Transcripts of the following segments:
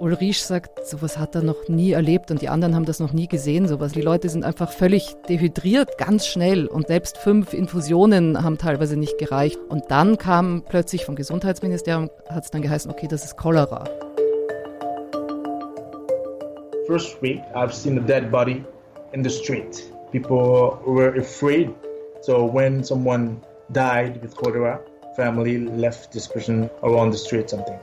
Ulrich sagt, sowas hat er noch nie erlebt und die anderen haben das noch nie gesehen, sowas. Die Leute sind einfach völlig dehydriert, ganz schnell und selbst fünf Infusionen haben teilweise nicht gereicht. Und dann kam plötzlich vom Gesundheitsministerium, hat es dann geheißen, okay, das ist Cholera. First week, I've seen a dead body in the street. People were afraid. So when someone died with cholera, family left this person around the street something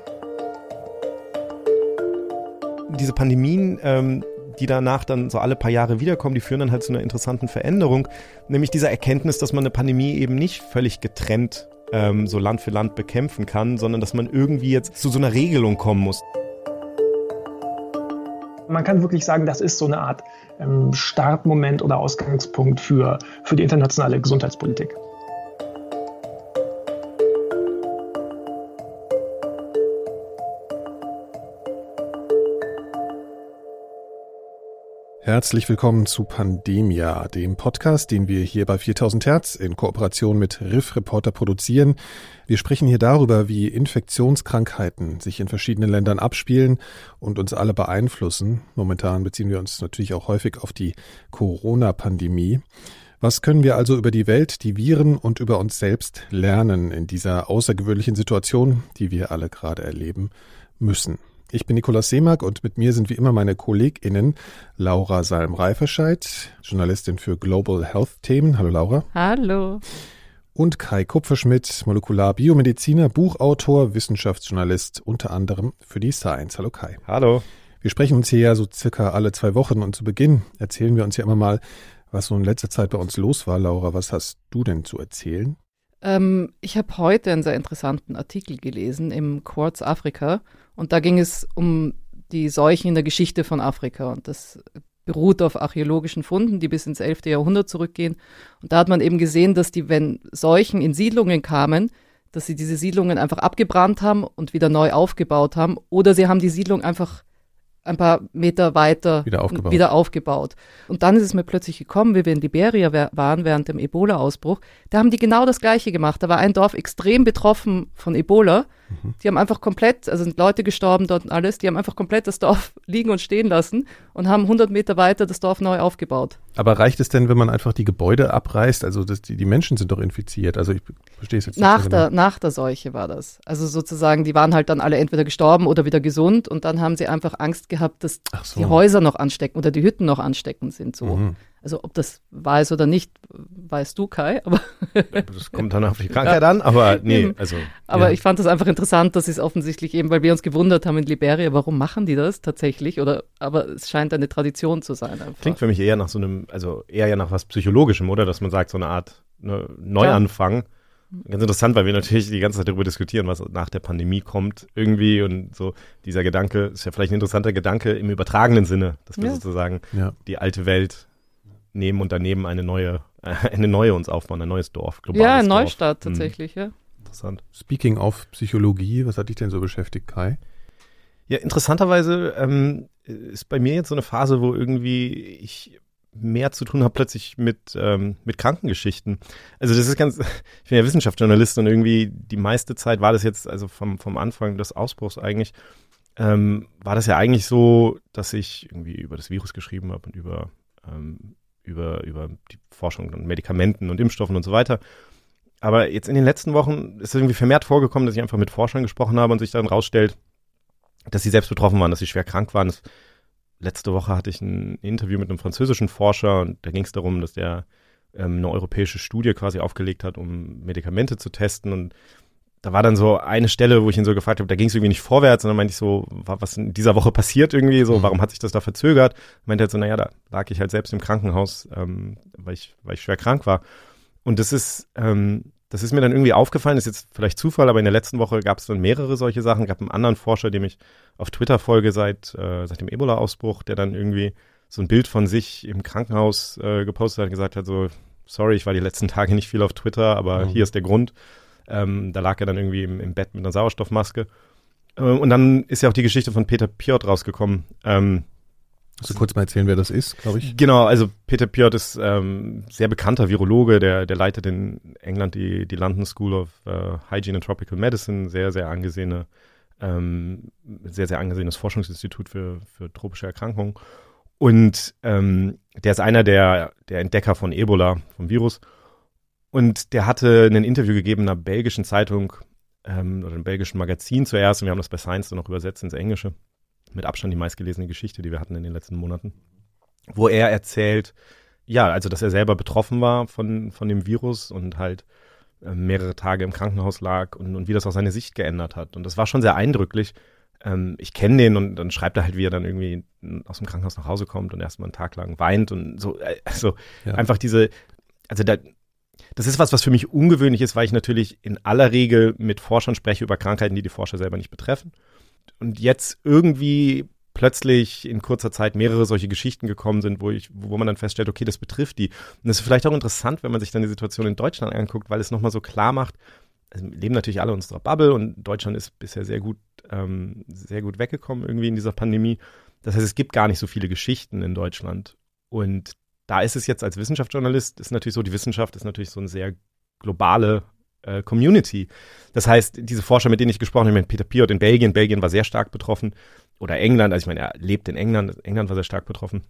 diese Pandemien, ähm, die danach dann so alle paar Jahre wiederkommen, die führen dann halt zu einer interessanten Veränderung, nämlich dieser Erkenntnis, dass man eine Pandemie eben nicht völlig getrennt ähm, so Land für Land bekämpfen kann, sondern dass man irgendwie jetzt zu so einer Regelung kommen muss. Man kann wirklich sagen, das ist so eine Art ähm, Startmoment oder Ausgangspunkt für, für die internationale Gesundheitspolitik. Herzlich willkommen zu Pandemia, dem Podcast, den wir hier bei 4000 Hertz in Kooperation mit Riff Reporter produzieren. Wir sprechen hier darüber, wie Infektionskrankheiten sich in verschiedenen Ländern abspielen und uns alle beeinflussen. Momentan beziehen wir uns natürlich auch häufig auf die Corona-Pandemie. Was können wir also über die Welt, die Viren und über uns selbst lernen in dieser außergewöhnlichen Situation, die wir alle gerade erleben müssen? Ich bin Nikolaus Seemack und mit mir sind wie immer meine KollegInnen Laura Salm-Reiferscheid, Journalistin für Global Health Themen. Hallo Laura. Hallo. Und Kai Kupferschmidt, Molekularbiomediziner, Buchautor, Wissenschaftsjournalist, unter anderem für die Science. Hallo Kai. Hallo. Wir sprechen uns hier ja so circa alle zwei Wochen und zu Beginn erzählen wir uns ja immer mal, was so in letzter Zeit bei uns los war. Laura, was hast du denn zu erzählen? Ähm, ich habe heute einen sehr interessanten Artikel gelesen im Quartz Afrika und da ging es um die Seuchen in der Geschichte von Afrika. Und das beruht auf archäologischen Funden, die bis ins 11. Jahrhundert zurückgehen. Und da hat man eben gesehen, dass die, wenn Seuchen in Siedlungen kamen, dass sie diese Siedlungen einfach abgebrannt haben und wieder neu aufgebaut haben. Oder sie haben die Siedlung einfach ein paar Meter weiter wieder aufgebaut. wieder aufgebaut. Und dann ist es mir plötzlich gekommen, wie wir in Liberia waren während dem Ebola-Ausbruch. Da haben die genau das Gleiche gemacht. Da war ein Dorf extrem betroffen von Ebola. Mhm. Die haben einfach komplett, also sind Leute gestorben dort und alles, die haben einfach komplett das Dorf liegen und stehen lassen und haben 100 Meter weiter das Dorf neu aufgebaut. Aber reicht es denn, wenn man einfach die Gebäude abreißt? Also das, die, die Menschen sind doch infiziert. Also ich verstehe es jetzt nach nicht. Der, genau. Nach der Seuche war das. Also sozusagen, die waren halt dann alle entweder gestorben oder wieder gesund und dann haben sie einfach Angst gehabt, dass so. die Häuser noch anstecken oder die Hütten noch ansteckend sind. So. Mhm. Also ob das wahr ist oder nicht, weißt du, Kai. Aber das kommt dann auf die Krankheit ja. an, aber nee, also. Aber ja. ich fand das einfach interessant, dass es offensichtlich eben, weil wir uns gewundert haben in Liberia, warum machen die das tatsächlich? Oder aber es scheint eine Tradition zu sein. Einfach. Klingt für mich eher nach so einem, also eher ja nach was Psychologischem, oder? Dass man sagt, so eine Art ne, Neuanfang. Ja. Ganz interessant, weil wir natürlich die ganze Zeit darüber diskutieren, was nach der Pandemie kommt irgendwie und so dieser Gedanke ist ja vielleicht ein interessanter Gedanke im übertragenen Sinne, dass wir ja. sozusagen ja. die alte Welt nehmen und daneben eine neue, äh, eine neue uns aufbauen, ein neues Dorf, globales Ja, ein Neustadt hm. tatsächlich, hm. ja. Interessant. Speaking of Psychologie, was hat dich denn so beschäftigt, Kai? Ja, interessanterweise ähm, ist bei mir jetzt so eine Phase, wo irgendwie ich mehr zu tun habe plötzlich mit, ähm, mit Krankengeschichten. Also das ist ganz, ich bin ja Wissenschaftsjournalist und irgendwie die meiste Zeit war das jetzt, also vom, vom Anfang des Ausbruchs eigentlich, ähm, war das ja eigentlich so, dass ich irgendwie über das Virus geschrieben habe und über ähm, über, über die Forschung und Medikamenten und Impfstoffen und so weiter. Aber jetzt in den letzten Wochen ist es irgendwie vermehrt vorgekommen, dass ich einfach mit Forschern gesprochen habe und sich dann rausstellt, dass sie selbst betroffen waren, dass sie schwer krank waren. Das, letzte Woche hatte ich ein Interview mit einem französischen Forscher und da ging es darum, dass der ähm, eine europäische Studie quasi aufgelegt hat, um Medikamente zu testen und da war dann so eine Stelle, wo ich ihn so gefragt habe, da ging es irgendwie nicht vorwärts und dann meinte ich so, was in dieser Woche passiert irgendwie, so, mhm. warum hat sich das da verzögert? Meinte er so, naja, da lag ich halt selbst im Krankenhaus, ähm, weil, ich, weil ich schwer krank war. Und das ist, ähm, das ist mir dann irgendwie aufgefallen, ist jetzt vielleicht Zufall, aber in der letzten Woche gab es dann mehrere solche Sachen. gab einen anderen Forscher, dem ich auf Twitter folge seit, äh, seit dem Ebola-Ausbruch, der dann irgendwie so ein Bild von sich im Krankenhaus äh, gepostet hat und gesagt hat, so, sorry, ich war die letzten Tage nicht viel auf Twitter, aber mhm. hier ist der Grund. Ähm, da lag er dann irgendwie im, im Bett mit einer Sauerstoffmaske. Äh, und dann ist ja auch die Geschichte von Peter Piot rausgekommen. Ähm, Kannst du kurz mal erzählen, wer das ist, glaube ich? Genau, also Peter Piot ist ähm, sehr bekannter Virologe, der, der leitet in England die, die London School of uh, Hygiene and Tropical Medicine, sehr, sehr angesehene ähm, sehr, sehr angesehenes Forschungsinstitut für, für tropische Erkrankungen. Und ähm, der ist einer der, der Entdecker von Ebola, vom Virus. Und der hatte ein Interview gegeben einer belgischen Zeitung ähm, oder einem belgischen Magazin zuerst. Und wir haben das bei Science dann noch übersetzt ins Englische. Mit Abstand die meistgelesene Geschichte, die wir hatten in den letzten Monaten. Wo er erzählt, ja, also dass er selber betroffen war von, von dem Virus und halt äh, mehrere Tage im Krankenhaus lag und, und wie das auch seine Sicht geändert hat. Und das war schon sehr eindrücklich. Ähm, ich kenne den und dann schreibt er halt, wie er dann irgendwie aus dem Krankenhaus nach Hause kommt und erstmal einen Tag lang weint und so. Äh, also ja. einfach diese, also da, das ist was, was für mich ungewöhnlich ist, weil ich natürlich in aller Regel mit Forschern spreche über Krankheiten, die die Forscher selber nicht betreffen. Und jetzt irgendwie plötzlich in kurzer Zeit mehrere solche Geschichten gekommen sind, wo ich, wo man dann feststellt, okay, das betrifft die. Und das ist vielleicht auch interessant, wenn man sich dann die Situation in Deutschland anguckt, weil es nochmal so klar macht, also leben natürlich alle in unserer Bubble und Deutschland ist bisher sehr gut, ähm, sehr gut weggekommen irgendwie in dieser Pandemie. Das heißt, es gibt gar nicht so viele Geschichten in Deutschland. Und da ist es jetzt als Wissenschaftsjournalist, ist natürlich so, die Wissenschaft ist natürlich so eine sehr globale äh, Community. Das heißt, diese Forscher, mit denen ich gesprochen habe, Peter Piot in Belgien, Belgien war sehr stark betroffen, oder England, also ich meine, er lebt in England, England war sehr stark betroffen.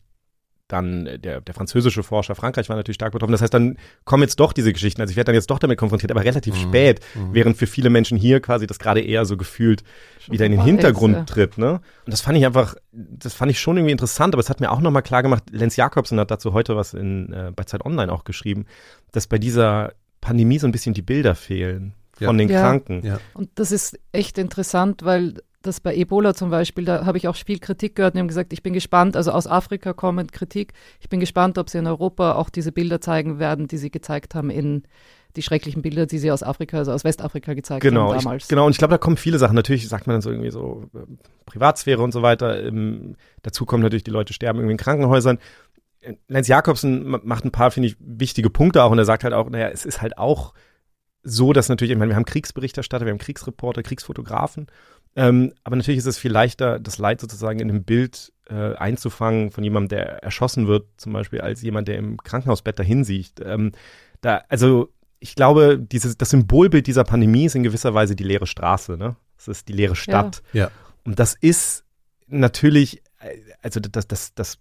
Dann der, der französische Forscher, Frankreich war natürlich stark betroffen. Das heißt, dann kommen jetzt doch diese Geschichten. Also ich werde dann jetzt doch damit konfrontiert, aber relativ mhm. spät, mhm. während für viele Menschen hier quasi das gerade eher so gefühlt schon wieder in den Hintergrund ist, tritt. Ne? Und das fand ich einfach, das fand ich schon irgendwie interessant, aber es hat mir auch nochmal klar gemacht, Lenz Jakobsen hat dazu heute was in, äh, bei Zeit Online auch geschrieben, dass bei dieser Pandemie so ein bisschen die Bilder fehlen von ja. den ja. Kranken. Ja. Und das ist echt interessant, weil das bei Ebola zum Beispiel, da habe ich auch viel Kritik gehört und haben gesagt, ich bin gespannt, also aus Afrika kommend Kritik, ich bin gespannt, ob sie in Europa auch diese Bilder zeigen werden, die sie gezeigt haben in die schrecklichen Bilder, die sie aus Afrika, also aus Westafrika gezeigt genau, haben damals. Ich, genau, und ich glaube, da kommen viele Sachen. Natürlich sagt man dann so irgendwie so äh, Privatsphäre und so weiter. Ähm, dazu kommen natürlich, die Leute sterben irgendwie in Krankenhäusern. Lenz Jakobsen macht ein paar, finde ich, wichtige Punkte auch und er sagt halt auch, naja, es ist halt auch so, dass natürlich, ich meine, wir haben Kriegsberichterstatter, wir haben Kriegsreporter, Kriegsfotografen ähm, aber natürlich ist es viel leichter, das Leid sozusagen in einem Bild äh, einzufangen von jemandem, der erschossen wird, zum Beispiel, als jemand, der im Krankenhausbett dahin sieht. Ähm, da, also ich glaube, dieses, das Symbolbild dieser Pandemie ist in gewisser Weise die leere Straße, ne? Es ist die leere Stadt. Ja. ja. Und das ist natürlich, äh, also das, das, das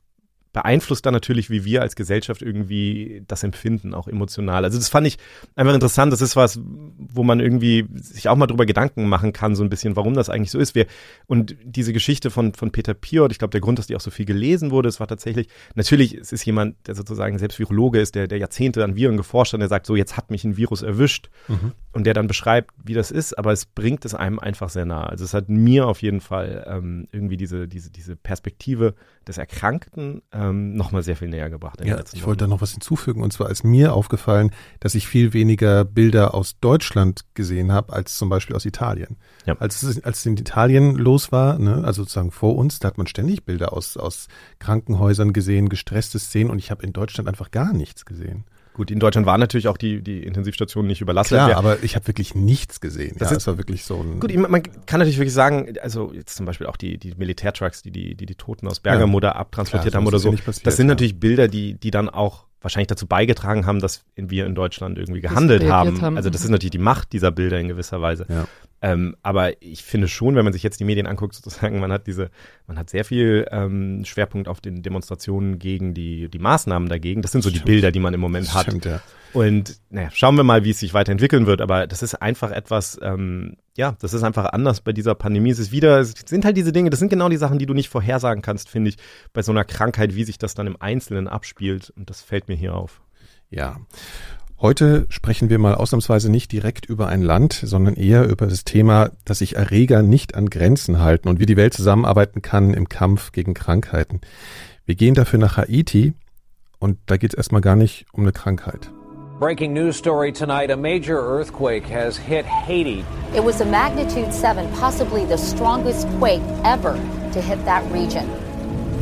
beeinflusst dann natürlich, wie wir als Gesellschaft irgendwie das empfinden, auch emotional. Also das fand ich einfach interessant. Das ist was, wo man irgendwie sich auch mal drüber Gedanken machen kann, so ein bisschen, warum das eigentlich so ist. Wir, und diese Geschichte von, von Peter Piot, ich glaube, der Grund, dass die auch so viel gelesen wurde, es war tatsächlich, natürlich, es ist jemand, der sozusagen selbst Virologe ist, der, der Jahrzehnte an Viren geforscht hat und der sagt, so, jetzt hat mich ein Virus erwischt mhm. und der dann beschreibt, wie das ist, aber es bringt es einem einfach sehr nah. Also es hat mir auf jeden Fall ähm, irgendwie diese, diese, diese Perspektive des Erkrankten ähm, nochmal sehr viel näher gebracht. ja, ich wollte da noch was hinzufügen. Und zwar ist mir aufgefallen, dass ich viel weniger Bilder aus Deutschland gesehen habe, als zum Beispiel aus Italien. Ja. Als, es, als es in Italien los war, ne, also sozusagen vor uns, da hat man ständig Bilder aus, aus Krankenhäusern gesehen, gestresste Szenen. Und ich habe in Deutschland einfach gar nichts gesehen. Gut, in Deutschland waren natürlich auch die, die Intensivstationen nicht überlastet. Klar, wir, aber ich habe wirklich nichts gesehen. Das, ja, ist, war wirklich so ein. Gut, man kann natürlich wirklich sagen, also jetzt zum Beispiel auch die, die Militärtrucks, die, die die die Toten aus Bergamo ja. abtransportiert Klar, haben oder so. Ja passiert, das sind natürlich Bilder, die, die dann auch wahrscheinlich dazu beigetragen haben, dass wir in Deutschland irgendwie gehandelt haben. haben. Also das ist natürlich die Macht dieser Bilder in gewisser Weise. Ja. Ähm, aber ich finde schon, wenn man sich jetzt die Medien anguckt, sozusagen, man hat diese, man hat sehr viel ähm, Schwerpunkt auf den Demonstrationen gegen die, die Maßnahmen dagegen. Das sind so Stimmt. die Bilder, die man im Moment hat. Stimmt, ja. Und naja, schauen wir mal, wie es sich weiterentwickeln wird. Aber das ist einfach etwas, ähm, ja, das ist einfach anders bei dieser Pandemie. Es ist wieder, es sind halt diese Dinge, das sind genau die Sachen, die du nicht vorhersagen kannst, finde ich, bei so einer Krankheit, wie sich das dann im Einzelnen abspielt. Und das fällt mir hier auf. Ja. Heute sprechen wir mal ausnahmsweise nicht direkt über ein Land, sondern eher über das Thema, dass sich Erreger nicht an Grenzen halten und wie die Welt zusammenarbeiten kann im Kampf gegen Krankheiten. Wir gehen dafür nach Haiti und da geht es erstmal gar nicht um eine Krankheit. Breaking news story tonight a major earthquake has hit Haiti. It was a magnitude 7, possibly the strongest quake ever to hit that region.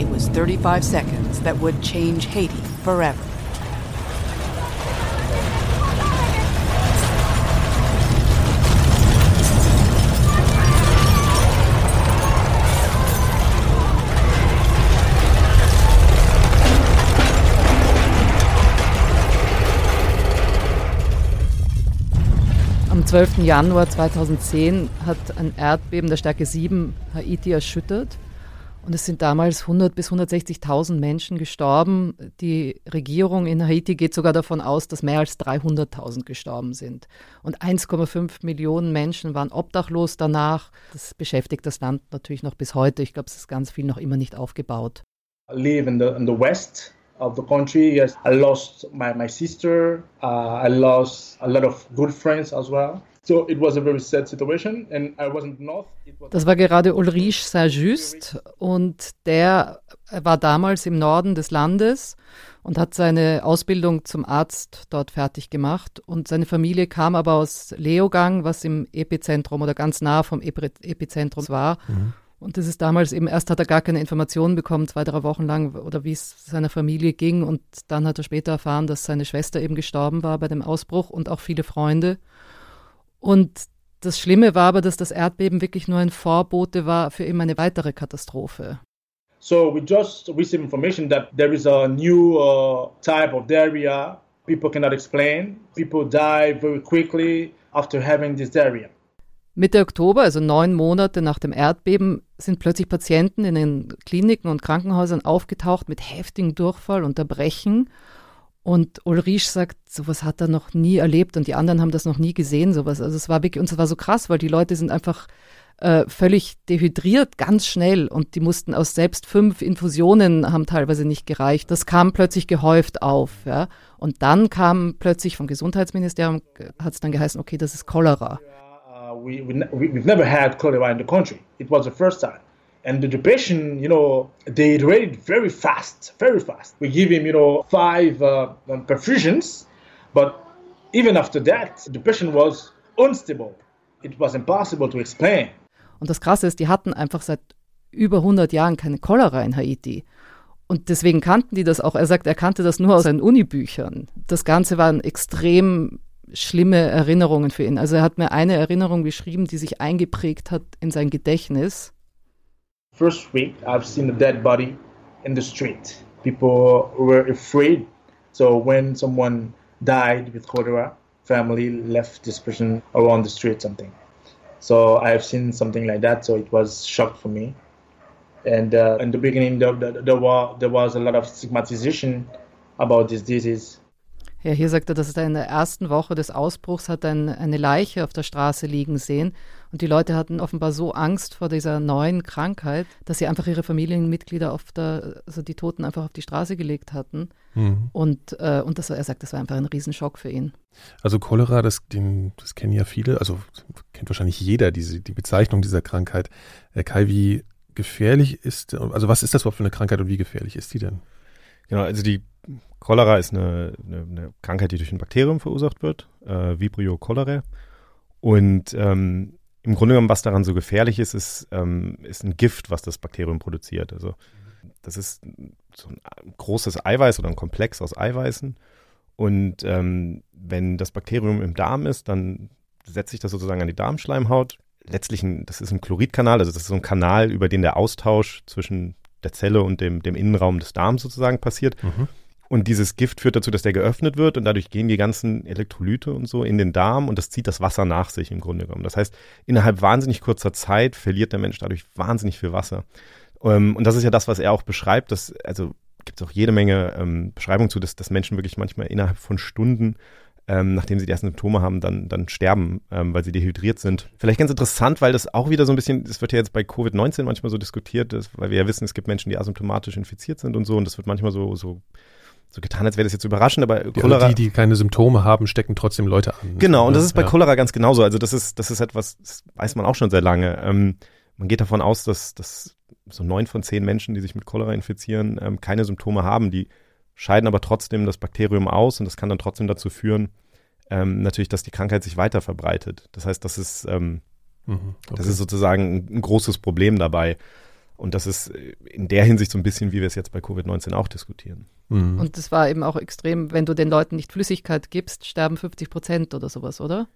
It was 35 seconds that would change Haiti forever. 12. Januar 2010 hat ein Erdbeben der Stärke 7 Haiti erschüttert. Und es sind damals 100 bis 160.000 Menschen gestorben. Die Regierung in Haiti geht sogar davon aus, dass mehr als 300.000 gestorben sind. Und 1,5 Millionen Menschen waren obdachlos danach. Das beschäftigt das Land natürlich noch bis heute. Ich glaube, es ist ganz viel noch immer nicht aufgebaut. I live in the, in the west of the country. Yes, I lost my, my sister. Uh, I lost a lot of good friends as well. So it was a very sad situation and I wasn't north. Was das war gerade Ulrich Saint-Just und der war damals im Norden des Landes und hat seine Ausbildung zum Arzt dort fertig gemacht. Und seine Familie kam aber aus Leogang, was im Epizentrum oder ganz nah vom Epizentrum war. Mhm. Und das ist damals eben, erst hat er gar keine Informationen bekommen, zwei, drei Wochen lang, oder wie es seiner Familie ging. Und dann hat er später erfahren, dass seine Schwester eben gestorben war bei dem Ausbruch und auch viele Freunde. Und das Schlimme war aber, dass das Erdbeben wirklich nur ein Vorbote war für eben eine weitere Katastrophe. So we just received information that there is a new uh, type of diarrhea people cannot explain. People die very quickly after having this diarrhea. Mitte Oktober, also neun Monate nach dem Erdbeben, sind plötzlich Patienten in den Kliniken und Krankenhäusern aufgetaucht mit heftigem Durchfall und Erbrechen. Und Ulrich sagt, sowas hat er noch nie erlebt und die anderen haben das noch nie gesehen, sowas. Also es war wirklich, und es war so krass, weil die Leute sind einfach äh, völlig dehydriert, ganz schnell und die mussten aus selbst fünf Infusionen haben teilweise nicht gereicht. Das kam plötzlich gehäuft auf, ja. Und dann kam plötzlich vom Gesundheitsministerium, hat es dann geheißen, okay, das ist Cholera. We, we, we've never had cholera in the country. It was the first time. And the patient, you know, they rated very fast, very fast. We give him, you know, five uh, perfusions, but even after that, the patient was unstable. It was impossible to explain. Und das Krasse ist, die hatten einfach seit über 100 Jahren keine Cholera in Haiti. Und deswegen kannten die das auch. Er sagt, er kannte das nur aus seinen Unibüchern. Das Ganze waren extrem schlimme Erinnerungen für ihn. Also er hat mir eine Erinnerung beschrieben, die sich eingeprägt hat in sein Gedächtnis. First week, I've seen a dead body in the street. People were afraid. So when someone died with cholera, family left this person around the street, something. So I have seen something like that. So it was shock for me. And uh, in the beginning, there, there, there, was, there was a lot of stigmatization about this disease. Ja, hier sagt er, dass er in der ersten Woche des Ausbruchs hat ein, eine Leiche auf der Straße liegen sehen. Und die Leute hatten offenbar so Angst vor dieser neuen Krankheit, dass sie einfach ihre Familienmitglieder auf der, also die Toten einfach auf die Straße gelegt hatten. Mhm. Und, äh, und das, er sagt, das war einfach ein Riesenschock für ihn. Also Cholera, das, den, das kennen ja viele, also kennt wahrscheinlich jeder diese, die Bezeichnung dieser Krankheit. Äh, Kai, wie gefährlich ist, also was ist das überhaupt für eine Krankheit und wie gefährlich ist die denn? Genau, also die Cholera ist eine, eine, eine, Krankheit, die durch ein Bakterium verursacht wird, äh, Vibrio cholerae. Und ähm, im Grunde genommen, was daran so gefährlich ist, ist, ähm, ist ein Gift, was das Bakterium produziert. Also das ist so ein großes Eiweiß oder ein Komplex aus Eiweißen. Und ähm, wenn das Bakterium im Darm ist, dann setzt sich das sozusagen an die Darmschleimhaut. Letztlich, ein, das ist ein Chloridkanal, also das ist so ein Kanal, über den der Austausch zwischen der Zelle und dem, dem Innenraum des Darms sozusagen passiert. Mhm. Und dieses Gift führt dazu, dass der geöffnet wird und dadurch gehen die ganzen Elektrolyte und so in den Darm und das zieht das Wasser nach sich im Grunde genommen. Das heißt, innerhalb wahnsinnig kurzer Zeit verliert der Mensch dadurch wahnsinnig viel Wasser. Ähm, und das ist ja das, was er auch beschreibt, dass, also gibt es auch jede Menge ähm, Beschreibungen zu, dass, dass Menschen wirklich manchmal innerhalb von Stunden ähm, nachdem sie die ersten Symptome haben, dann, dann sterben, ähm, weil sie dehydriert sind. Vielleicht ganz interessant, weil das auch wieder so ein bisschen, das wird ja jetzt bei Covid-19 manchmal so diskutiert, dass, weil wir ja wissen, es gibt Menschen, die asymptomatisch infiziert sind und so, und das wird manchmal so, so so getan, als wäre das jetzt überraschend, aber Cholera. Die, die keine Symptome haben, stecken trotzdem Leute an. Genau, und das ist bei ja. Cholera ganz genauso. Also das ist, das ist etwas, das weiß man auch schon sehr lange. Ähm, man geht davon aus, dass, dass so neun von zehn Menschen, die sich mit Cholera infizieren, ähm, keine Symptome haben. Die scheiden aber trotzdem das Bakterium aus und das kann dann trotzdem dazu führen, ähm, natürlich, dass die Krankheit sich weiter verbreitet. Das heißt, das ist, ähm, mhm, okay. das ist sozusagen ein, ein großes Problem dabei. Und das ist in der Hinsicht so ein bisschen, wie wir es jetzt bei Covid-19 auch diskutieren. Mhm. Und das war eben auch extrem, wenn du den Leuten nicht Flüssigkeit gibst, sterben 50 Prozent oder sowas, oder?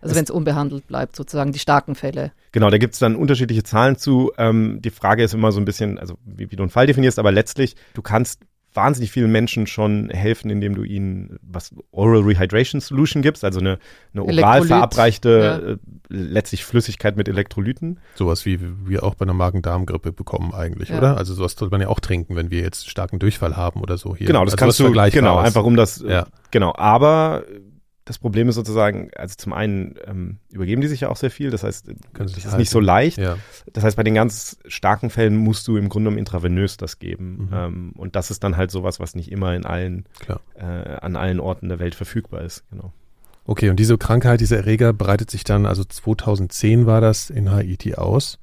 Also wenn es unbehandelt bleibt, sozusagen die starken Fälle. Genau, da gibt es dann unterschiedliche Zahlen zu. Ähm, die Frage ist immer so ein bisschen, also wie, wie, du einen Fall definierst, aber letztlich, du kannst wahnsinnig vielen Menschen schon helfen, indem du ihnen was Oral Rehydration Solution gibst, also eine, eine oral verabreichte ja. äh, letztlich Flüssigkeit mit Elektrolyten. Sowas wie wir auch bei einer Magen-Darm-Grippe bekommen eigentlich, Ja. oder? Also sowas sollte man ja auch trinken, wenn wir jetzt starken Durchfall haben oder so hier. Genau, das also kannst du, Vergleichbares. genau, einfach um das, Ja. genau, aber das Problem ist sozusagen, also zum einen ähm, übergeben die sich ja auch sehr viel, das heißt, Können das ist sich nicht so halten. leicht. Ja. Das heißt, bei den ganz starken Fällen musst du im Grunde genommen intravenös das geben. Mhm. Ähm, und das ist dann halt sowas, was nicht immer in allen, Klar. äh, an allen Orten der Welt verfügbar ist. Genau. Okay, und diese Krankheit, dieser Erreger breitet sich dann, also 2010 war das in Haiti aus.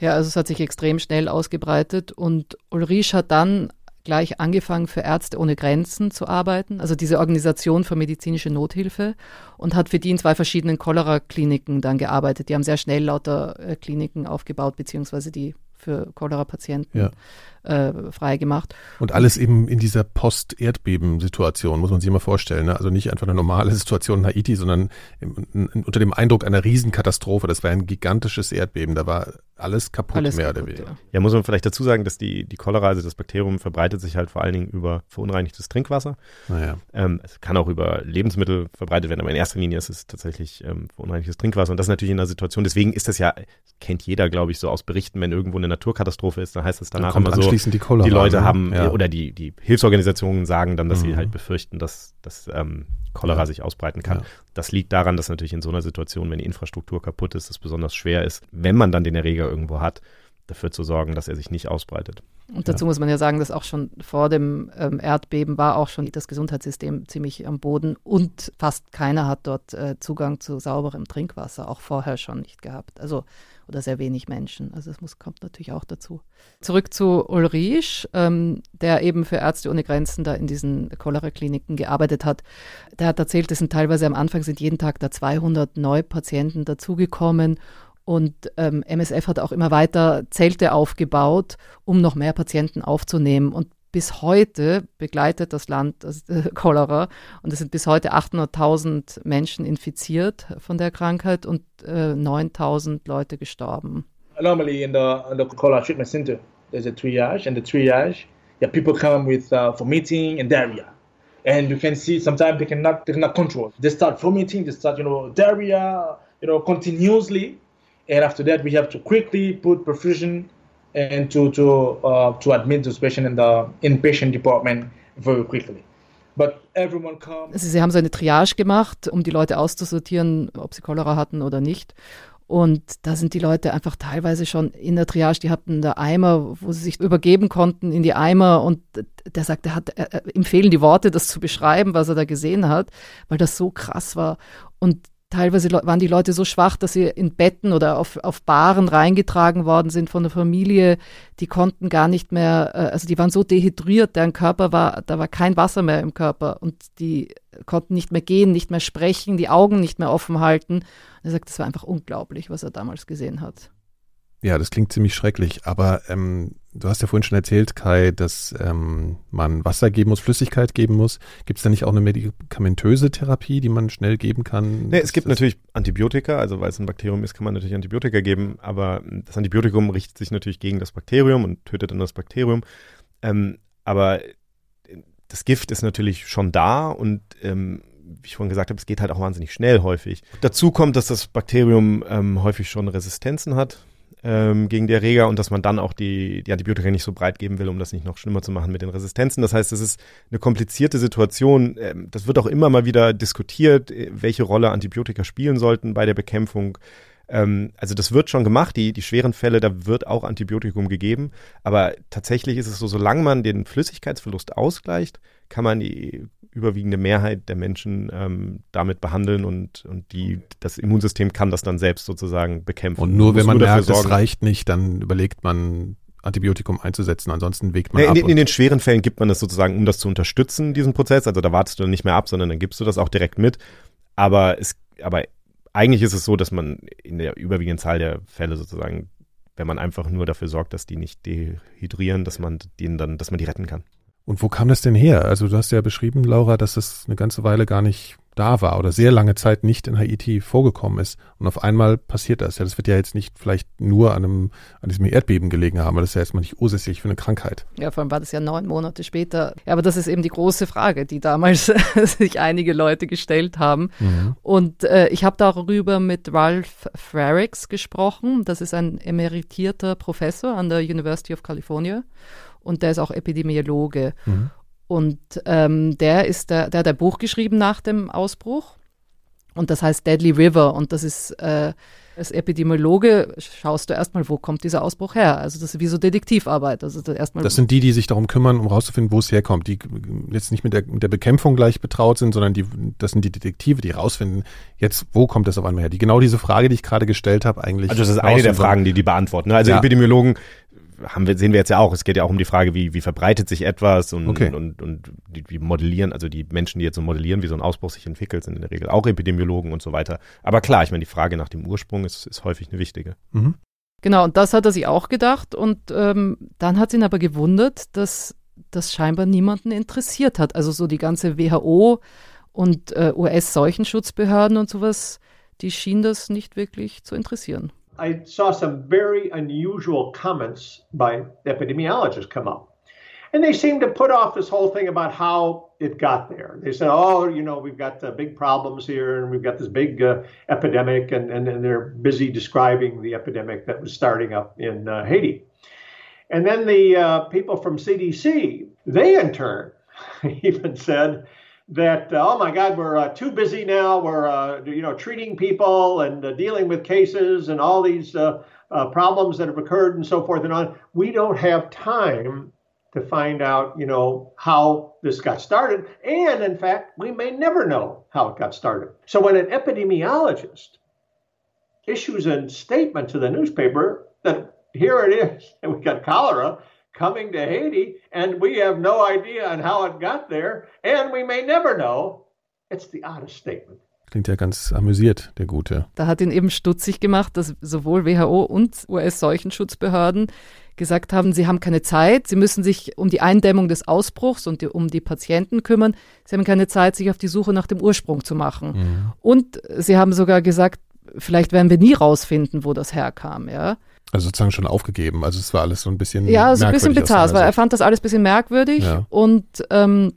Ja, also es hat sich extrem schnell ausgebreitet und Ulrich hat dann gleich angefangen für Ärzte ohne Grenzen zu arbeiten, also diese Organisation für medizinische Nothilfe und hat für die in zwei verschiedenen Cholera-Kliniken dann gearbeitet. Die haben sehr schnell lauter äh, Kliniken aufgebaut, beziehungsweise die für Cholera-Patienten Ja. Äh, freigemacht. Und alles eben in dieser Post-Erdbeben-Situation, muss man sich mal vorstellen. Ne? Also nicht einfach eine normale Situation in Haiti, sondern im, in, unter dem Eindruck einer Riesenkatastrophe. Das war ein gigantisches Erdbeben. Da war alles kaputt, Alles mehr kaputt, oder weniger. ja. Ja, muss man vielleicht dazu sagen, dass die, die Cholera, also das Bakterium, verbreitet sich halt vor allen Dingen über verunreinigtes Trinkwasser. Naja. Ähm, es kann auch über Lebensmittel verbreitet werden, aber in erster Linie ist es tatsächlich ähm, verunreinigtes Trinkwasser. Und das ist natürlich in einer Situation, deswegen ist das ja, kennt jeder, glaube ich, so aus Berichten, wenn irgendwo eine Naturkatastrophe ist, dann heißt es Dann danach immer so, anschließend die die Leute ne? haben, ja. oder die, die Hilfsorganisationen sagen dann, dass Mhm. sie halt befürchten, dass, dass ähm, Cholera Ja. sich ausbreiten kann. Ja. Das liegt daran, dass natürlich in so einer Situation, wenn die Infrastruktur kaputt ist, es besonders schwer ist, wenn man dann den Erreger irgendwo hat, dafür zu sorgen, dass er sich nicht ausbreitet. Und dazu muss man ja sagen, dass auch schon vor dem ähm, Erdbeben war auch schon das Gesundheitssystem ziemlich am Boden und fast keiner hat dort äh, Zugang zu sauberem Trinkwasser, auch vorher schon nicht gehabt. Also oder sehr wenig Menschen. Also das muss, kommt natürlich auch dazu. Zurück zu Ulrich, ähm, der eben für Ärzte ohne Grenzen da in diesen Cholera-Kliniken gearbeitet hat. Der hat erzählt, es sind teilweise am Anfang sind jeden Tag da 200 Neupatienten dazugekommen und ähm, MSF hat auch immer weiter Zelte aufgebaut, um noch mehr Patienten aufzunehmen. Und bis heute begleitet das Land das, äh, Cholera und es sind bis heute 800.000 Menschen infiziert von der Krankheit und äh, 9.000 Leute gestorben. Normally in the in the cholera treatment center, there's a triage, and the triage, yeah, people come with uh, vomiting and diarrhea, and you can see sometimes they cannot they cannot control. They start vomiting, they start you know diarrhea, you know continuously, and after that we have to quickly put perfusion and to to uh, to admit this patient in the inpatient department very quickly. But everyone comes. Also sie haben so eine Triage gemacht, um die Leute auszusortieren, ob sie Cholera hatten oder nicht. Und da sind die Leute einfach teilweise schon in der Triage, die hatten da Eimer, wo sie sich übergeben konnten in die Eimer und der sagt, er hat, er, er, ihm fehlen die Worte, das zu beschreiben, was er da gesehen hat, weil das so krass war. Und teilweise waren die Leute so schwach, dass sie in Betten oder auf, auf Baren reingetragen worden sind von der Familie. Die konnten gar nicht mehr, äh, also die waren so dehydriert, deren Körper war, da war kein Wasser mehr im Körper und die konnten nicht mehr gehen, nicht mehr sprechen, die Augen nicht mehr offen halten. Und er sagt, das war einfach unglaublich, was er damals gesehen hat. Ja, das klingt ziemlich schrecklich. Aber ähm, du hast ja vorhin schon erzählt, Kai, dass ähm, man Wasser geben muss, Flüssigkeit geben muss. Gibt es da nicht auch eine medikamentöse Therapie, die man schnell geben kann? Nee, es gibt natürlich Antibiotika, also weil es ein Bakterium ist, kann man natürlich Antibiotika geben, aber das Antibiotikum richtet sich natürlich gegen das Bakterium und tötet dann das Bakterium. Ähm, aber das Gift ist natürlich schon da und ähm, wie ich vorhin gesagt habe, es geht halt auch wahnsinnig schnell häufig. Dazu kommt, dass das Bakterium ähm, häufig schon Resistenzen hat ähm, gegen die Erreger und dass man dann auch die, die Antibiotika nicht so breit geben will, um das nicht noch schlimmer zu machen mit den Resistenzen. Das heißt, es ist eine komplizierte Situation. Ähm, das wird auch immer mal wieder diskutiert, äh, welche Rolle Antibiotika spielen sollten bei der Bekämpfung. Ähm, also das wird schon gemacht, die, die schweren Fälle, da wird auch Antibiotikum gegeben. Aber tatsächlich ist es so, solange man den Flüssigkeitsverlust ausgleicht, kann man die überwiegende Mehrheit der Menschen ähm, damit behandeln und, und die, das Immunsystem kann das dann selbst sozusagen bekämpfen. Und nur wenn man dafür merkt, das sorgen- reicht nicht, dann überlegt man, Antibiotikum einzusetzen. Ansonsten wägt man Nee, in, ab. den- in und- den schweren Fällen gibt man das sozusagen, um das zu unterstützen, diesen Prozess. Also da wartest du dann nicht mehr ab, sondern dann gibst du das auch direkt mit. Aber es, aber eigentlich ist es so, dass man in der überwiegenden Zahl der Fälle sozusagen, wenn man einfach nur dafür sorgt, dass die nicht dehydrieren, dass man denen dann, dass man die retten kann. Und wo kam das denn her? Also du hast ja beschrieben, Laura, dass das eine ganze Weile gar nicht da war oder sehr lange Zeit nicht in Haiti vorgekommen ist. Und auf einmal passiert das. Ja, das wird ja jetzt nicht vielleicht nur an, einem, an diesem Erdbeben gelegen haben, aber das ist ja erstmal nicht ursächlich für eine Krankheit. Ja, vor allem war das ja neun Monate später. Ja, aber das ist eben die große Frage, die damals sich einige Leute gestellt haben. Mhm. Und äh, ich habe darüber mit Ralph Frericks gesprochen. Das ist ein emeritierter Professor an der University of California und der ist auch Epidemiologe. Mhm. Und ähm, der ist der, der hat ein Buch geschrieben nach dem Ausbruch. Und das heißt Deadly River. Und das ist äh, als Epidemiologe schaust du erstmal, wo kommt dieser Ausbruch her? Also das ist wie so Detektivarbeit. Also das, erstmal das sind die, die sich darum kümmern, um rauszufinden, wo es herkommt, die jetzt nicht mit der, mit der Bekämpfung gleich betraut sind, sondern die, das sind die Detektive, die rausfinden, jetzt, wo kommt das auf einmal her? Die genau diese Frage, die ich gerade gestellt habe, eigentlich. Also das ist eine der Fragen, die die beantworten. Ne? Also ja. Epidemiologen haben wir, sehen wir jetzt ja auch, es geht ja auch um die Frage, wie, wie verbreitet sich etwas und, okay. und, und, und die, die modellieren, also die Menschen, die jetzt so modellieren, wie so ein Ausbruch sich entwickelt, sind in der Regel auch Epidemiologen und so weiter. Aber klar, ich meine, die Frage nach dem Ursprung ist, ist häufig eine wichtige. Mhm. Genau, und das hat er sich auch gedacht und ähm, dann hat es ihn aber gewundert, dass das scheinbar niemanden interessiert hat. Also so die ganze WHO und äh, US-Seuchenschutzbehörden und sowas, die schien das nicht wirklich zu interessieren. I saw some very unusual comments by epidemiologists come up. And they seemed to put off this whole thing about how it got there. They said, oh, you know, we've got uh, big problems here and we've got this big uh, epidemic, and, and, and, they're busy describing the epidemic that was starting up in uh, Haiti. And then the uh, people from CDC, they in turn even said, that uh, oh my God, we're uh, too busy now. We're uh, you know treating people and uh, dealing with cases and all these uh, uh, problems that have occurred and so forth and on. We don't have time to find out you know how this got started, and in fact, we may never know how it got started. So when an epidemiologist issues a statement to the newspaper that here it is, and we got cholera coming to Haiti, and we have no idea on how it got there, and we may never know. It's the oddest statement. Klingt ja ganz amüsiert, der Gute. Da hat ihn eben stutzig gemacht, dass sowohl WHO und US-Seuchenschutzbehörden gesagt haben, sie haben keine Zeit, sie müssen sich um die Eindämmung des Ausbruchs und die, um die Patienten kümmern. Sie haben keine Zeit, sich auf die Suche nach dem Ursprung zu machen. Mhm. Und sie haben sogar gesagt, vielleicht werden wir nie rausfinden, wo das herkam, ja. Also sozusagen schon aufgegeben. Also es war alles so ein bisschen. Ja, so ein bisschen bizarr, weil er fand das alles ein bisschen merkwürdig. Ja. Und ähm,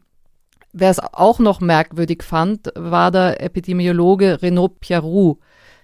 wer es auch noch merkwürdig fand, war der Epidemiologe Renaud Pierroux.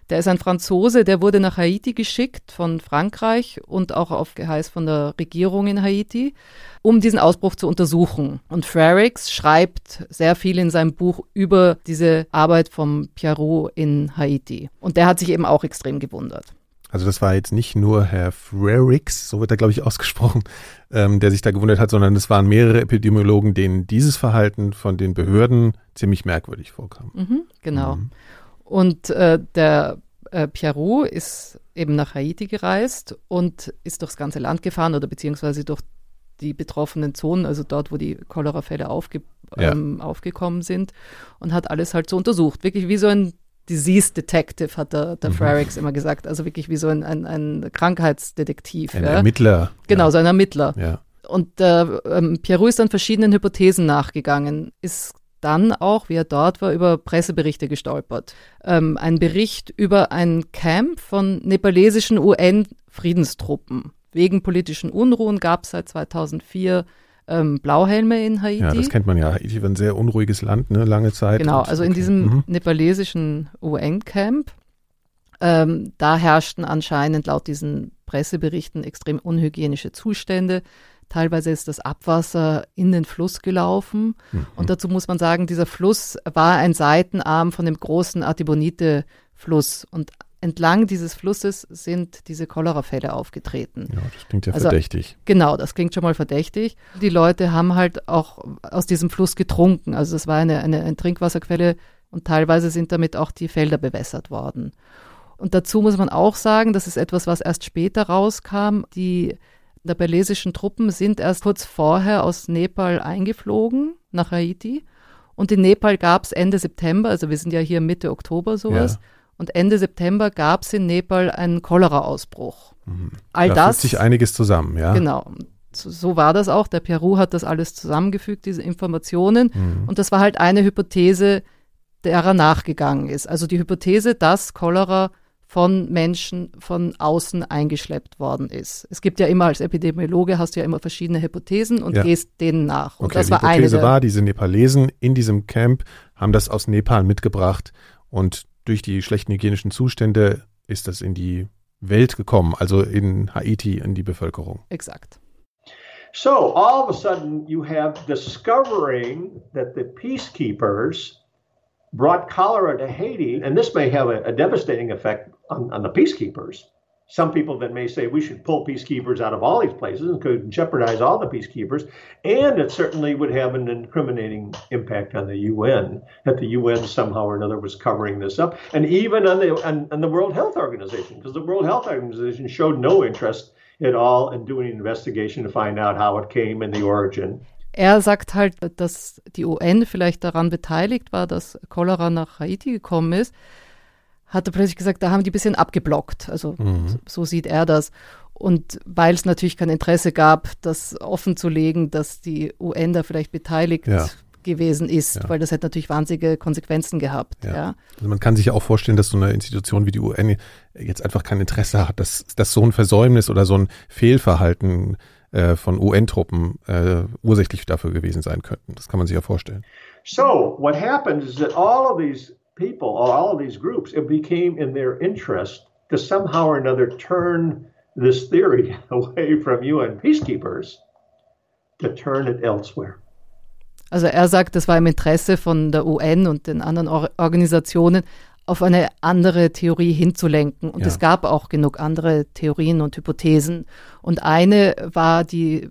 Der ist ein Franzose, der wurde nach Haiti geschickt von Frankreich und auch auf Geheiß von der Regierung in Haiti, um diesen Ausbruch zu untersuchen. Und Frericks schreibt sehr viel in seinem Buch über diese Arbeit vom Pierrot in Haiti. Und der hat sich eben auch extrem gewundert. Also das war jetzt nicht nur Herr Frericks, so wird er, glaube ich, ausgesprochen, ähm, der sich da gewundert hat, sondern es waren mehrere Epidemiologen, denen dieses Verhalten von den Behörden ziemlich merkwürdig vorkam. Mhm, genau. Mhm. Und äh, der äh, Pierrot ist eben nach Haiti gereist und ist durchs ganze Land gefahren oder beziehungsweise durch die betroffenen Zonen, also dort, wo die Cholerafälle aufge ja. ähm, aufgekommen sind und hat alles halt so untersucht. Wirklich wie so ein Disease Detective, hat der, der mhm. Frericks immer gesagt. Also wirklich wie so ein, ein, ein Krankheitsdetektiv. Ein ja. Ermittler. Genau, ja. so ein Ermittler. Ja. Und äh, ähm, Pierrot ist dann verschiedenen Hypothesen nachgegangen, ist dann auch, wie er dort war, über Presseberichte gestolpert. Ähm, ein Bericht über ein Camp von nepalesischen UN-Friedenstruppen. Wegen politischen Unruhen gab es seit 2004 ähm, Blauhelme in Haiti. Ja, das kennt man ja. Haiti war ein sehr unruhiges Land, ne, lange Zeit. Genau, also in diesem mhm. nepalesischen UN-Camp, ähm, da herrschten anscheinend laut diesen Presseberichten extrem unhygienische Zustände. Teilweise ist das Abwasser in den Fluss gelaufen. Mhm. Und dazu muss man sagen, dieser Fluss war ein Seitenarm von dem großen Artibonite-Fluss. Und entlang dieses Flusses sind diese Cholerafälle aufgetreten. Ja, das klingt ja also, verdächtig. Genau, das klingt schon mal verdächtig. Die Leute haben halt auch aus diesem Fluss getrunken. Also es war eine, eine, eine Trinkwasserquelle und teilweise sind damit auch die Felder bewässert worden. Und dazu muss man auch sagen, das ist etwas, was erst später rauskam. Die nepalesischen Truppen sind erst kurz vorher aus Nepal eingeflogen nach Haiti. Und in Nepal gab es Ende September, also wir sind ja hier Mitte Oktober sowas, ja. Und Ende September gab es in Nepal einen Cholera-Ausbruch. Mhm. All da das. sich einiges zusammen, ja. Genau. So, war das auch. Der Peru hat das alles zusammengefügt, diese Informationen. Mhm. Und das war halt eine Hypothese, derer nachgegangen ist. Also die Hypothese, dass Cholera von Menschen von außen eingeschleppt worden ist. Es gibt ja immer als Epidemiologe hast du ja immer verschiedene Hypothesen und ja. gehst denen nach. Und okay, das war die Hypothese eine war, diese Nepalesen in diesem Camp haben das aus Nepal mitgebracht und durch die schlechten hygienischen Zustände ist das in die Welt gekommen, also in Haiti, in die Bevölkerung. Exakt. So all of a sudden you have discovering that the peacekeepers brought cholera to Haiti, and this may have a, a devastating effect on, on the peacekeepers. Some people that may say we should pull peacekeepers out of all these places and could jeopardize all the peacekeepers, and it certainly would have an incriminating impact on the UN that the UN somehow or another was covering this up, and even on the on, on the World Health Organization because the World Health Organization showed no interest at all in doing an investigation to find out how it came and the origin. Er sagt halt, dass die UN vielleicht daran beteiligt war, dass Cholera nach Haiti gekommen ist. Hat er plötzlich gesagt, da haben die ein bisschen abgeblockt. Also mhm. so, sieht er das. Und weil es natürlich kein Interesse gab, das offen zu legen, dass die UN da vielleicht beteiligt ja. gewesen ist, ja. weil das hätte natürlich wahnsinnige Konsequenzen gehabt. Ja. ja. Also man kann sich ja auch vorstellen, dass so eine Institution wie die UN jetzt einfach kein Interesse hat, dass, dass so ein Versäumnis oder so ein Fehlverhalten äh, von UN-Truppen äh, ursächlich dafür gewesen sein könnten. Das kann man sich ja vorstellen. So, what happened is that all of these people, all of these groups, it became in their interest to somehow or another turn this theory away from UN peacekeepers to turn it elsewhere. Also er sagt, es war im Interesse von der UN und den anderen Or Organisationen, auf eine andere Theorie hinzulenken. Und ja. es gab auch genug andere Theorien und Hypothesen. Und eine war die,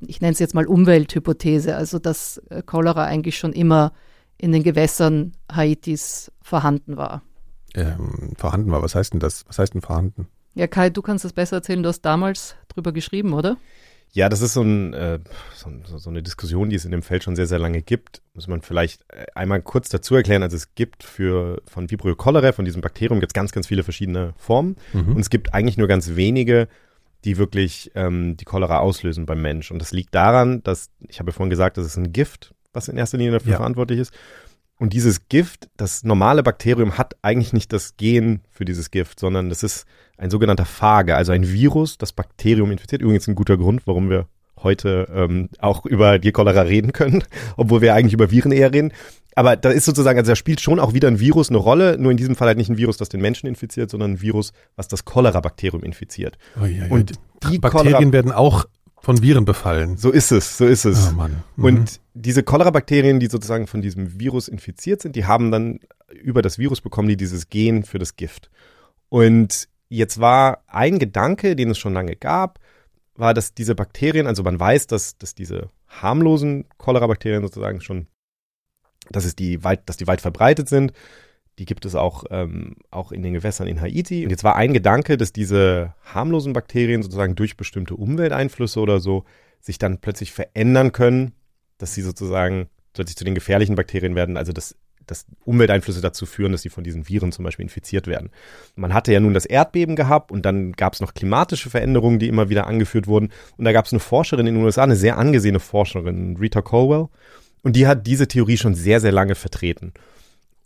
ich nenne es jetzt mal Umwelthypothese, also dass äh, Cholera eigentlich schon immer in den Gewässern Haitis vorhanden war. Ähm, vorhanden war, was heißt denn das? Was heißt denn vorhanden? Ja, Kai, du kannst das besser erzählen, du hast damals drüber geschrieben, oder? Ja, das ist so, ein, äh, so, so, eine Diskussion, die es in dem Feld schon sehr, sehr lange gibt. Muss man vielleicht äh, einmal kurz dazu erklären. Also es gibt für von Vibrio cholerae, von diesem Bakterium, gibt es ganz, ganz viele verschiedene Formen. Mhm. Und es gibt eigentlich nur ganz wenige, die wirklich ähm, die Cholera auslösen beim Mensch. Und das liegt daran, dass, ich habe vorhin gesagt, das ist ein Gift, was in erster Linie dafür ja. verantwortlich ist. Und dieses Gift, das normale Bakterium hat eigentlich nicht das Gen für dieses Gift, sondern das ist ein sogenannter Phage, also ein Virus, das Bakterium infiziert. Übrigens ein guter Grund, warum wir heute ähm, auch über die Cholera reden können, obwohl wir eigentlich über Viren eher reden. Aber da ist sozusagen, also da spielt schon auch wieder ein Virus eine Rolle, nur in diesem Fall halt nicht ein Virus, das den Menschen infiziert, sondern ein Virus, was das Cholera-Bakterium infiziert. Oh, ja, ja. Und die Bakterien Cholera werden auch von Viren befallen. So ist es, so ist es. Oh Mann. Mhm. Und diese Cholera-Bakterien, die sozusagen von diesem Virus infiziert sind, die haben dann über das Virus bekommen die dieses Gen für das Gift. Und jetzt war ein Gedanke, den es schon lange gab, war, dass diese Bakterien, also man weiß, dass, dass diese harmlosen Cholera-Bakterien sozusagen schon, dass es die weit, dass die weit verbreitet sind, die gibt es auch, ähm, auch in den Gewässern in Haiti. Und jetzt war ein Gedanke, dass diese harmlosen Bakterien sozusagen durch bestimmte Umwelteinflüsse oder so sich dann plötzlich verändern können, dass sie sozusagen plötzlich zu den gefährlichen Bakterien werden, also dass, dass Umwelteinflüsse dazu führen, dass sie von diesen Viren zum Beispiel infiziert werden. Man hatte ja nun das Erdbeben gehabt und dann gab es noch klimatische Veränderungen, die immer wieder angeführt wurden. Und da gab es eine Forscherin in den USA, eine sehr angesehene Forscherin, Rita Colwell, und die hat diese Theorie schon sehr, sehr lange vertreten.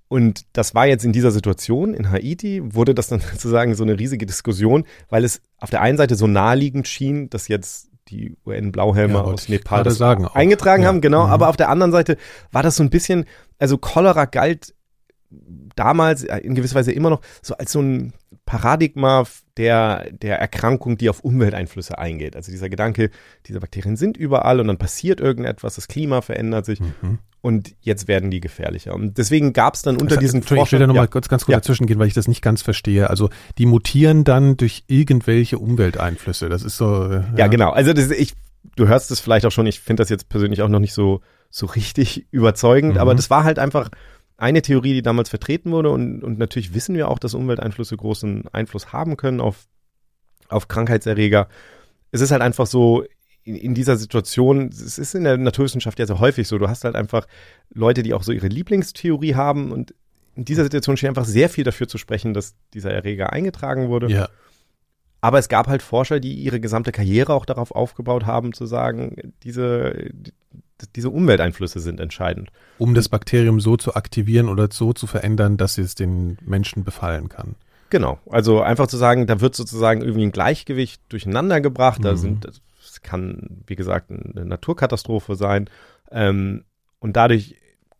Und das war jetzt in dieser Situation in Haiti, wurde das dann sozusagen so eine riesige Diskussion, weil es auf der einen Seite so naheliegend schien, dass jetzt die UN-Blauhelme ja, aus Nepal das sagen eingetragen ja. haben, genau. Mhm. Aber auf der anderen Seite war das so ein bisschen, also Cholera galt damals äh, in gewisser Weise immer noch so als so ein Paradigma der, der Erkrankung, die auf Umwelteinflüsse eingeht. Also dieser Gedanke, diese Bakterien sind überall und dann passiert irgendetwas, das Klima verändert sich mhm. und jetzt werden die gefährlicher. Und deswegen gab es dann unter also, diesen Forschern... Ich will da nochmal ja. kurz, ganz kurz ja. dazwischen gehen, weil ich das nicht ganz verstehe. Also die mutieren dann durch irgendwelche Umwelteinflüsse. Das ist so... Ja, ja genau. Also das, ich, du hörst es vielleicht auch schon, ich finde das jetzt persönlich auch noch nicht so, so richtig überzeugend, mhm. aber das war halt einfach eine Theorie, die damals vertreten wurde. Und, und natürlich wissen wir auch, dass Umwelteinflüsse großen Einfluss haben können auf, auf Krankheitserreger. Es ist halt einfach so, in, in dieser Situation, es ist in der Naturwissenschaft ja sehr häufig so, du hast halt einfach Leute, die auch so ihre Lieblingstheorie haben und in dieser Situation steht einfach sehr viel dafür zu sprechen, dass dieser Erreger eingetragen wurde. Ja. Aber es gab halt Forscher, die ihre gesamte Karriere auch darauf aufgebaut haben, zu sagen, diese, diese Umwelteinflüsse sind entscheidend. Um das Bakterium so zu aktivieren oder so zu verändern, dass es den Menschen befallen kann. Genau. Also einfach zu sagen, da wird sozusagen irgendwie ein Gleichgewicht durcheinander gebracht. Da mhm. sind, es kann, wie gesagt, eine Naturkatastrophe sein. Ähm, und dadurch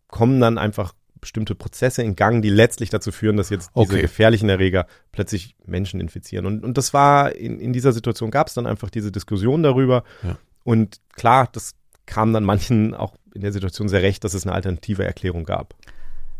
kommen dann einfach bestimmte Prozesse in Gang, die letztlich dazu führen, dass jetzt diese okay. gefährlichen Erreger plötzlich Menschen infizieren. Und, und das war, in, in dieser Situation gab es dann einfach diese Diskussion darüber. Ja. Und klar, das kam dann manchen auch in der Situation sehr recht, dass es eine alternative Erklärung gab.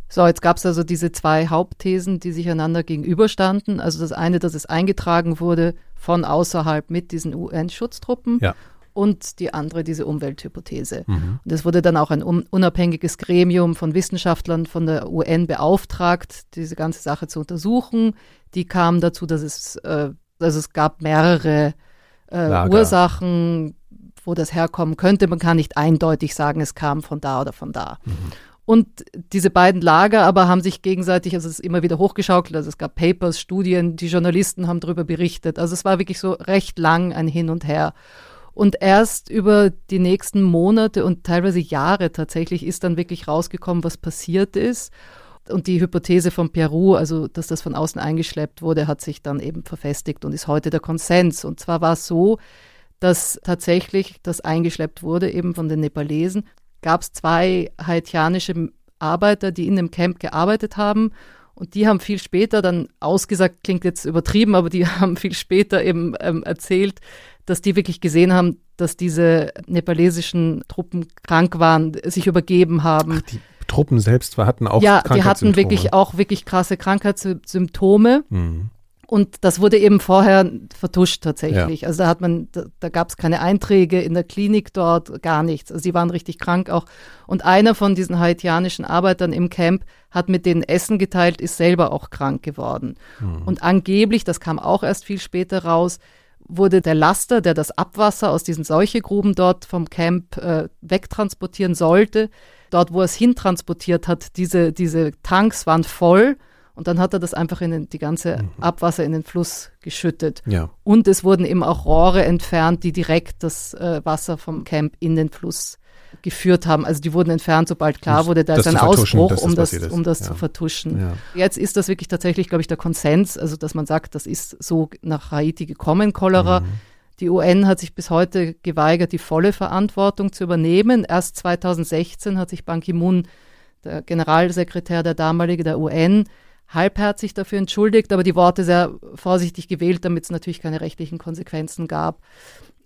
So, jetzt gab es also diese zwei Hauptthesen, die sich einander gegenüberstanden. Also das eine, dass es eingetragen wurde von außerhalb mit diesen UN-Schutztruppen. Ja und die andere diese Umwelthypothese. Mhm. Und es wurde dann auch ein unabhängiges Gremium von Wissenschaftlern von der UN beauftragt, diese ganze Sache zu untersuchen. Die kamen dazu, dass es, äh, also es gab mehrere äh, Ursachen, wo das herkommen könnte. Man kann nicht eindeutig sagen, es kam von da oder von da. Mhm. Und diese beiden Lager aber haben sich gegenseitig, also es ist immer wieder hochgeschaukelt, also es gab Papers, Studien, die Journalisten haben darüber berichtet. Also es war wirklich so recht lang ein Hin und Her. Und erst über die nächsten Monate und teilweise Jahre tatsächlich ist dann wirklich rausgekommen, was passiert ist. Und die Hypothese von Peru, also dass das von außen eingeschleppt wurde, hat sich dann eben verfestigt und ist heute der Konsens. Und zwar war es so, dass tatsächlich das eingeschleppt wurde, eben von den Nepalesen. Gab es zwei haitianische Arbeiter, die in dem Camp gearbeitet haben. Und die haben viel später dann ausgesagt, klingt jetzt übertrieben, aber die haben viel später eben ähm, erzählt, dass die wirklich gesehen haben, dass diese nepalesischen Truppen krank waren, sich übergeben haben. Ach, die Truppen selbst hatten auch Ja, die hatten wirklich auch wirklich krasse Krankheitssymptome. Mhm. Und das wurde eben vorher vertuscht tatsächlich. Ja. Also da hat man, da, da gab es keine Einträge in der Klinik dort, gar nichts. Also sie waren richtig krank auch. Und einer von diesen haitianischen Arbeitern im Camp hat mit denen Essen geteilt, ist selber auch krank geworden. Mhm. Und angeblich, das kam auch erst viel später raus, wurde der Laster, der das Abwasser aus diesen Seuchegruben dort vom Camp äh, wegtransportieren sollte, dort, wo er es hintransportiert hat, diese, diese Tanks waren voll und dann hat er das einfach in den, die ganze mhm. Abwasser in den Fluss geschüttet. Ja. Und es wurden eben auch Rohre entfernt, die direkt das äh, Wasser vom Camp in den Fluss geführt haben. Also die wurden entfernt, sobald klar wurde, da ist ein Ausbruch, um das, um das ja. zu vertuschen. Ja. Jetzt ist das wirklich tatsächlich, glaube ich, der Konsens, also dass man sagt, das ist so nach Haiti gekommen, Cholera. Mhm. Die UN hat sich bis heute geweigert, die volle Verantwortung zu übernehmen. Erst 2016 hat sich Ban Ki-moon, der Generalsekretär der damalige der UN, halbherzig dafür entschuldigt, aber die Worte sehr vorsichtig gewählt, damit es natürlich keine rechtlichen Konsequenzen gab.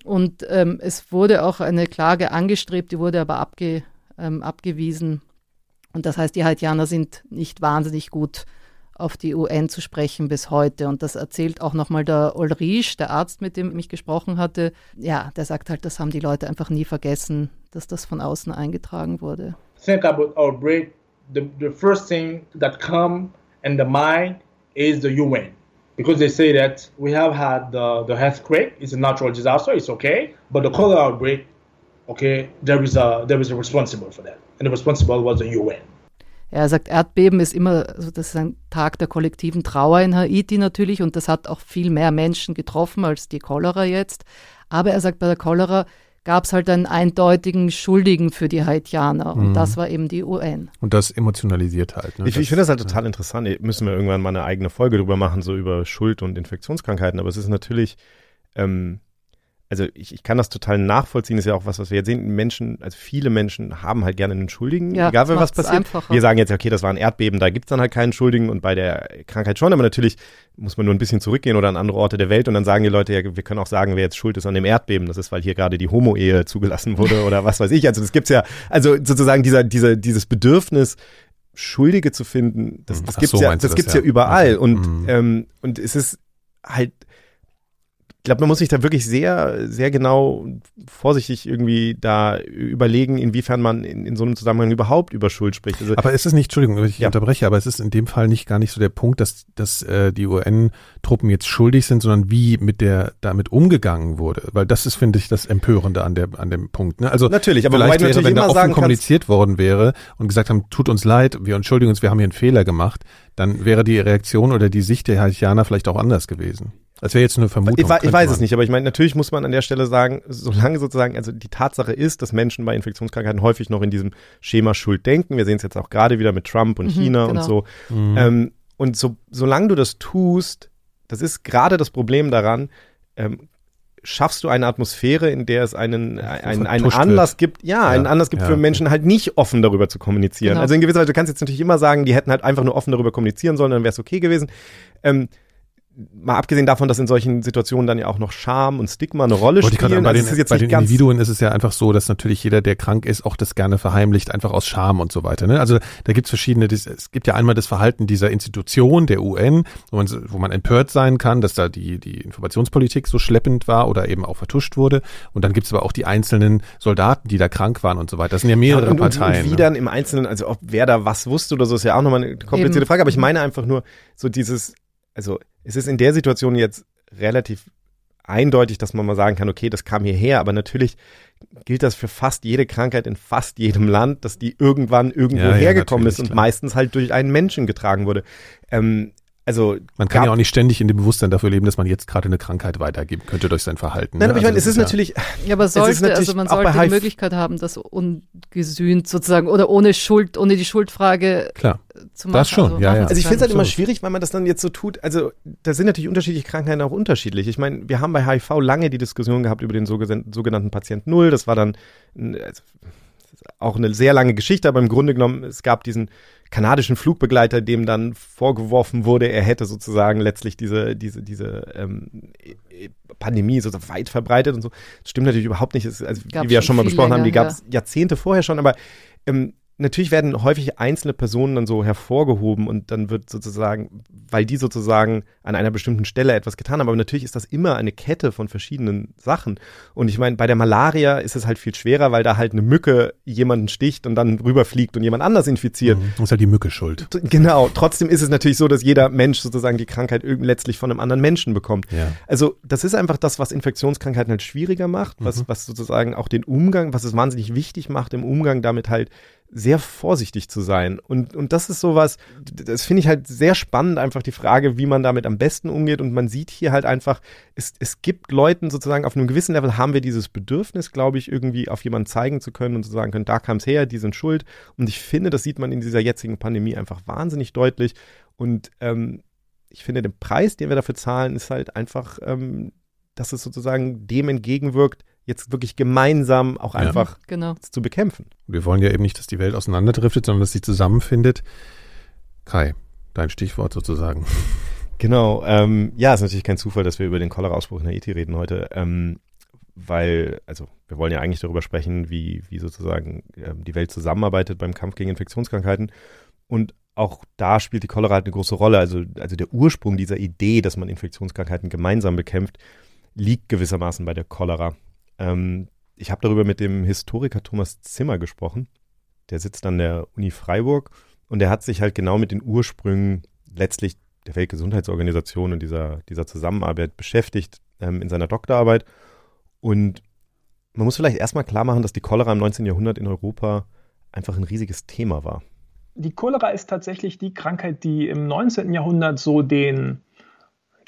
Und ähm, es wurde auch eine Klage angestrebt, die wurde aber abge, ähm, abgewiesen. Und das heißt, die Haitianer sind nicht wahnsinnig gut auf die UN zu sprechen bis heute. Und das erzählt auch nochmal der Ulrich, der Arzt, mit dem ich gesprochen hatte. Ja, der sagt halt, das haben die Leute einfach nie vergessen, dass das von außen eingetragen wurde. Think about our break. The, the first thing that come in the mind is the UN. because they say that we have had the, the earthquake, it's a natural disaster, it's okay, but the cholera outbreak, okay, there is a there is a responsible for that, and the responsible was the UN. Er sagt, Erdbeben ist immer, also das ist ein Tag der kollektiven Trauer in Haiti natürlich und das hat auch viel mehr Menschen getroffen als die Cholera jetzt. Aber er sagt, bei der Cholera gab es halt einen eindeutigen Schuldigen für die Haitianer. Und mhm. das war eben die UN. Und das emotionalisiert halt. Ne? Ich, ich finde das halt total interessant. Müssen wir irgendwann mal eine eigene Folge drüber machen, so über Schuld und Infektionskrankheiten. Aber es ist natürlich, ähm, also ich, ich kann das total nachvollziehen, das ist ja auch was, was wir jetzt sehen. Menschen, also viele Menschen haben halt gerne einen Schuldigen, ja, egal was passiert. Einfacher. Wir sagen jetzt, okay, das war ein Erdbeben, da gibt's dann halt keinen Schuldigen und bei der Krankheit schon, aber natürlich muss man nur ein bisschen zurückgehen oder an andere Orte der Welt und dann sagen die Leute, ja, wir können auch sagen, wer jetzt schuld ist an dem Erdbeben. Das ist, weil hier gerade die Homo-Ehe zugelassen wurde oder was weiß ich. Also das gibt's ja, also sozusagen dieser, dieser, dieses Bedürfnis, Schuldige zu finden, das, das gibt's so, ja, das, das gibt's ja, ja überall. Okay. Und, mhm. ähm, und es ist halt ich glaube, man muss sich da wirklich sehr, sehr genau vorsichtig irgendwie da überlegen, inwiefern man in, in so einem Zusammenhang überhaupt über Schuld spricht. Also, aber ist es nicht, Entschuldigung, ich ja. unterbreche, aber es ist in dem Fall nicht gar nicht so der Punkt, dass, dass äh, die UN-Truppen jetzt schuldig sind, sondern wie mit der damit umgegangen wurde. Weil das ist, finde ich, das Empörende an der an dem Punkt. Ne? Also natürlich, aber vielleicht wäre, wenn da offen kommuniziert worden wäre und gesagt haben, tut uns leid, wir entschuldigen uns, wir haben hier einen Fehler gemacht, dann wäre die Reaktion oder die Sicht der Haitianer vielleicht auch anders gewesen. Das wäre jetzt eine Vermutung. Ich, ich weiß man. es nicht, aber ich meine, natürlich muss man an der Stelle sagen, solange sozusagen, also die Tatsache ist, dass Menschen bei Infektionskrankheiten häufig noch in diesem Schema Schuld denken. Wir sehen es jetzt auch gerade wieder mit Trump und mhm, China genau. und so. Mhm. Ähm, und so, solange du das tust, das ist gerade das Problem daran, ähm, schaffst du eine Atmosphäre, in der es einen, einen, einen Anlass wird. gibt, ja, ja, einen Anlass gibt ja. für Menschen halt nicht offen darüber zu kommunizieren. Genau. Also in gewisser Weise, du kannst jetzt natürlich immer sagen, die hätten halt einfach nur offen darüber kommunizieren sollen, dann wäre es okay gewesen. Ähm, mal abgesehen davon, dass in solchen Situationen dann ja auch noch Scham und Stigma eine Rolle Wollte spielen. Bei also den, bei den Individuen ist es ja einfach so, dass natürlich jeder, der krank ist, auch das gerne verheimlicht, einfach aus Scham und so weiter. Ne? Also da gibt es verschiedene, es gibt ja einmal das Verhalten dieser Institution, der UN, wo man, wo man empört sein kann, dass da die, die Informationspolitik so schleppend war oder eben auch vertuscht wurde. Und dann gibt es aber auch die einzelnen Soldaten, die da krank waren und so weiter. Das sind ja mehrere ja, und, Parteien. Und wie ne? dann im Einzelnen, also ob wer da was wusste oder so, ist ja auch nochmal eine komplizierte Eben. Frage. Aber ich meine einfach nur so dieses, also es ist in der Situation jetzt relativ eindeutig, dass man mal sagen kann, okay, das kam hierher, aber natürlich gilt das für fast jede Krankheit in fast jedem Land, dass die irgendwann irgendwo ja, hergekommen ja, ist und klar. meistens halt durch einen Menschen getragen wurde. Ähm, also man kann ja auch nicht ständig in dem Bewusstsein dafür leben, dass man jetzt gerade eine Krankheit weitergeben könnte durch sein Verhalten. Nein, ne? aber ich also meine, es ist, ist natürlich. Ja, aber sollte, also man sollte die Möglichkeit haben, das ungesühnt sozusagen oder ohne Schuld, ohne die Schuldfrage Klar, zu machen. Das schon, also, ja, ja. Also ich finde es halt immer schwierig, weil man das dann jetzt so tut. Also da sind natürlich unterschiedliche Krankheiten auch unterschiedlich. Ich meine, wir haben bei HIV lange die Diskussion gehabt über den sogenannten Patient Null. Das war dann also, auch eine sehr lange Geschichte, aber im Grunde genommen, es gab diesen kanadischen Flugbegleiter, dem dann vorgeworfen wurde, er hätte sozusagen letztlich diese, diese, diese ähm, Pandemie so weit verbreitet und so. Das stimmt natürlich überhaupt nicht. also, wie wir ja schon mal besprochen länger, haben, die gab es ja. Jahrzehnte vorher schon, aber ähm, natürlich werden häufig einzelne Personen dann so hervorgehoben und dann wird sozusagen, weil die sozusagen an einer bestimmten Stelle etwas getan haben, aber natürlich ist das immer eine Kette von verschiedenen Sachen. Und ich meine, bei der Malaria ist es halt viel schwerer, weil da halt eine Mücke jemanden sticht und dann rüberfliegt und jemand anders infiziert. Mhm, ist halt die Mücke schuld. Genau. Trotzdem ist es natürlich so, dass jeder Mensch sozusagen die Krankheit letztlich von einem anderen Menschen bekommt. Ja. Also das ist einfach das, was Infektionskrankheiten halt schwieriger macht, was, mhm. was sozusagen auch den Umgang, was es wahnsinnig wichtig macht, im Umgang damit halt sehr vorsichtig zu sein. Und, und das ist sowas, das finde ich halt sehr spannend, einfach die Frage, wie man damit am besten umgeht. Und man sieht hier halt einfach, es, es gibt Leuten sozusagen auf einem gewissen Level haben wir dieses Bedürfnis, glaube ich, irgendwie auf jemanden zeigen zu können und zu sagen können, da kam es her, die sind schuld. Und ich finde, das sieht man in dieser jetzigen Pandemie einfach wahnsinnig deutlich. Und ähm, ich finde, der Preis, den wir dafür zahlen, ist halt einfach, ähm, dass es sozusagen dem entgegenwirkt, jetzt wirklich gemeinsam auch ja. einfach genau. zu bekämpfen. Wir wollen ja eben nicht, dass die Welt auseinanderdriftet, sondern dass sie zusammenfindet. Kai, dein Stichwort sozusagen. Genau, ähm, ja, ist natürlich kein Zufall, dass wir über den Cholera-Ausbruch in Haiti reden heute, ähm, weil, also wir wollen ja eigentlich darüber sprechen, wie, wie sozusagen ähm, die Welt zusammenarbeitet beim Kampf gegen Infektionskrankheiten und auch da spielt die Cholera halt eine große Rolle. Also, also der Ursprung dieser Idee, dass man Infektionskrankheiten gemeinsam bekämpft, liegt gewissermaßen bei der Cholera. Ähm, ich habe darüber mit dem Historiker Thomas Zimmer gesprochen. Der sitzt an der Uni Freiburg und der hat sich halt genau mit den Ursprüngen letztlich der Weltgesundheitsorganisation und dieser, dieser Zusammenarbeit beschäftigt ähm, in seiner Doktorarbeit. Und man muss vielleicht erstmal klar machen, dass die Cholera im 19. Jahrhundert in Europa einfach ein riesiges Thema war. Die Cholera ist tatsächlich die Krankheit, die im 19. Jahrhundert so den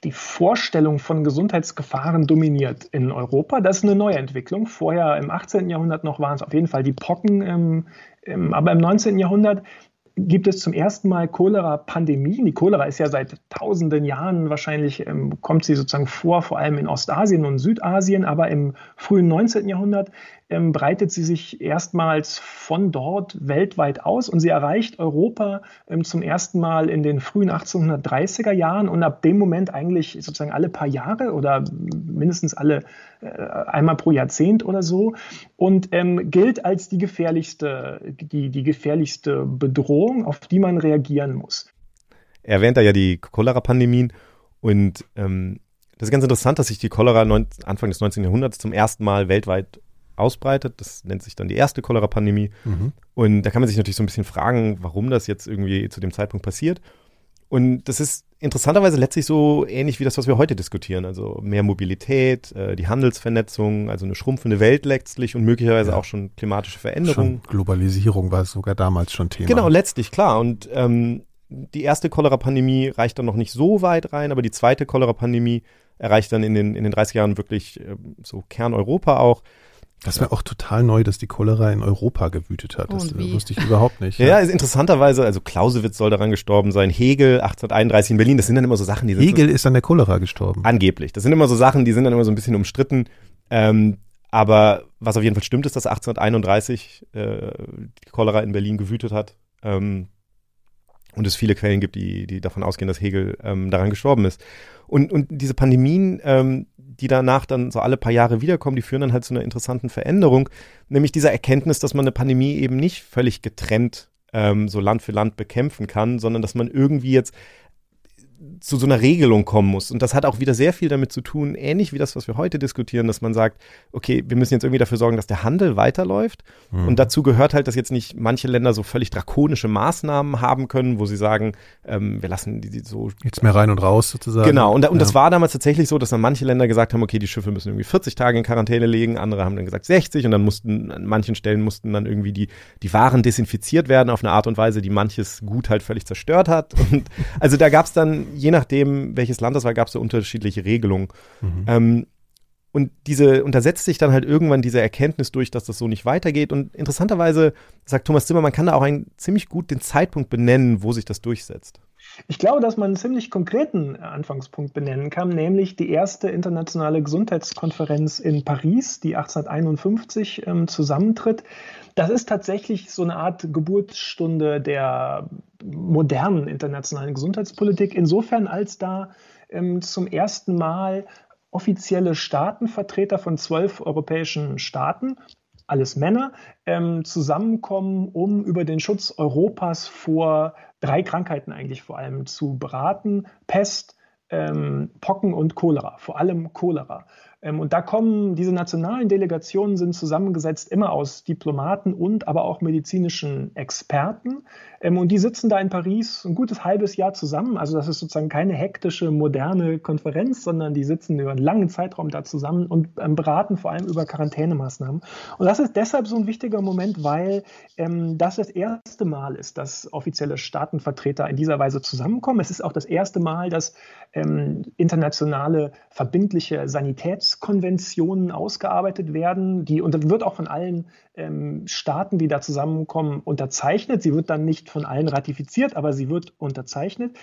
die Vorstellung von Gesundheitsgefahren dominiert in Europa. Das ist eine neue Entwicklung. Vorher im 18. Jahrhundert noch waren es auf jeden Fall die Pocken, ähm, ähm, aber im 19. Jahrhundert gibt es zum ersten Mal Cholera-Pandemien. Die Cholera ist ja seit tausenden Jahren wahrscheinlich, ähm, kommt sie sozusagen vor, vor allem in Ostasien und Südasien, aber im frühen 19. Jahrhundert ähm, breitet sie sich erstmals von dort weltweit aus und sie erreicht Europa ähm, zum ersten Mal in den frühen 1830er Jahren und ab dem Moment eigentlich sozusagen alle paar Jahre oder mindestens alle äh, einmal pro Jahrzehnt oder so und ähm, gilt als die gefährlichste, die, die gefährlichste Bedrohung, auf die man reagieren muss. Er erwähnt da ja die Cholera-Pandemien und ähm, das ist ganz interessant, dass sich die Cholera Anfang des 19. Jahrhunderts zum ersten Mal weltweit ausbreitet. Das nennt sich dann die erste Cholera-Pandemie. Mhm. Und da kann man sich natürlich so ein bisschen fragen, warum das jetzt irgendwie zu dem Zeitpunkt passiert. Und das ist interessanterweise letztlich so ähnlich wie das, was wir heute diskutieren. Also mehr Mobilität, äh, die Handelsvernetzung, also eine schrumpfende Welt letztlich und möglicherweise ja. auch schon klimatische Veränderungen. Globalisierung war sogar damals schon Thema. Genau, letztlich, klar. Und ähm, die erste Cholera-Pandemie reicht dann noch nicht so weit rein, aber die zweite Cholera-Pandemie erreicht dann in den, in den 30 Jahren wirklich äh, so Kerneuropa auch. Das wäre auch total neu, dass die Cholera in Europa gewütet hat. Das wusste ich überhaupt nicht. Ja, ja, ist interessanterweise, also Clausewitz soll daran gestorben sein, Hegel 1831 in Berlin, das sind dann immer so Sachen, die sind Hegel so, ist an der Cholera gestorben. Angeblich. Das sind immer so Sachen, die sind dann immer so ein bisschen umstritten. Ähm, aber was auf jeden Fall stimmt, ist, dass 1831 äh, die Cholera in Berlin gewütet hat. Ähm, und es viele Quellen gibt, die, die davon ausgehen, dass Hegel ähm, daran gestorben ist. Und, und diese Pandemien, ähm, die danach dann so alle paar Jahre wiederkommen, die führen dann halt zu einer interessanten Veränderung, nämlich dieser Erkenntnis, dass man eine Pandemie eben nicht völlig getrennt ähm, so Land für Land bekämpfen kann, sondern dass man irgendwie jetzt zu so einer Regelung kommen muss. Und das hat auch wieder sehr viel damit zu tun, ähnlich wie das, was wir heute diskutieren, dass man sagt, okay, wir müssen jetzt irgendwie dafür sorgen, dass der Handel weiterläuft. Mhm. Und dazu gehört halt, dass jetzt nicht manche Länder so völlig drakonische Maßnahmen haben können, wo sie sagen, ähm, wir lassen die, so. Jetzt mehr rein und raus sozusagen. Genau. Und, und ja. das war damals tatsächlich so, dass dann manche Länder gesagt haben, okay, die Schiffe müssen irgendwie 40 Tage in Quarantäne legen, andere haben dann gesagt 60 und dann mussten, an manchen Stellen mussten dann irgendwie die, die Waren desinfiziert werden auf eine Art und Weise, die manches Gut halt völlig zerstört hat. Und also da gab es dann je nachdem, welches Land das war, gab es so unterschiedliche Regelungen. Mhm. Ähm, und diese, und da setzt sich dann halt irgendwann diese Erkenntnis durch, dass das so nicht weitergeht. Und interessanterweise sagt Thomas Zimmer, man kann da auch einen ziemlich gut den Zeitpunkt benennen, wo sich das durchsetzt. Ich glaube, dass man einen ziemlich konkreten Anfangspunkt benennen kann, nämlich die erste internationale Gesundheitskonferenz in Paris, die 1851 ähm, zusammentritt. Das ist tatsächlich so eine Art Geburtsstunde der modernen internationalen Gesundheitspolitik, insofern als da ähm, zum ersten Mal offizielle Staatenvertreter von zwölf europäischen Staaten, alles Männer, ähm, zusammenkommen, um über den Schutz Europas vor drei Krankheiten eigentlich vor allem zu beraten. Pest, ähm, Pocken und Cholera, vor allem Cholera. Ähm, und da kommen diese nationalen Delegationen sind zusammengesetzt immer aus Diplomaten und aber auch medizinischen Experten. Ähm, und die sitzen da in Paris ein gutes halbes Jahr zusammen. Also das ist sozusagen keine hektische, moderne Konferenz, sondern die sitzen über einen langen Zeitraum da zusammen und ähm, beraten vor allem über Quarantänemaßnahmen. Und das ist deshalb so ein wichtiger Moment, weil ähm, das das erste Mal ist, dass offizielle Staatenvertreter in dieser Weise zusammenkommen. Es ist auch das erste Mal, dass ähm, internationale verbindliche Sanitätskonventionen ausgearbeitet werden. Die, und das wird auch von allen ähm, Staaten, die da zusammenkommen, unterzeichnet. Sie wird dann nicht von allen ratifiziert, aber sie wird unterzeichnet.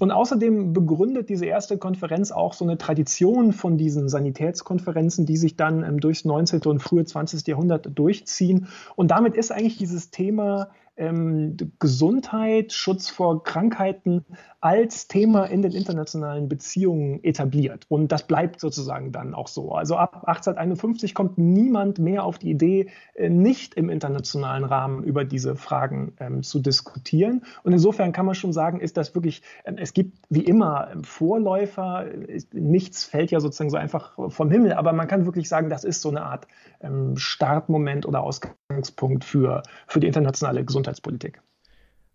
Und außerdem begründet diese erste Konferenz auch so eine Tradition von diesen Sanitätskonferenzen, die sich dann ähm, durchs 19. und frühe 20. Jahrhundert durchziehen. Und damit ist eigentlich dieses Thema ähm, Gesundheit, Schutz vor Krankheiten als Thema in den internationalen Beziehungen etabliert. Und das bleibt sozusagen dann auch so. Also ab 1851 kommt niemand mehr auf die Idee, äh, nicht im internationalen Rahmen über diese Fragen ähm, zu diskutieren. Und insofern kann man schon sagen, ist das wirklich, äh, es gibt wie immer Vorläufer, nichts fällt ja sozusagen so einfach vom Himmel, aber man kann wirklich sagen, das ist so eine Art ähm, Startmoment oder Ausgangspunkt für, für die internationale Gesundheitspolitik.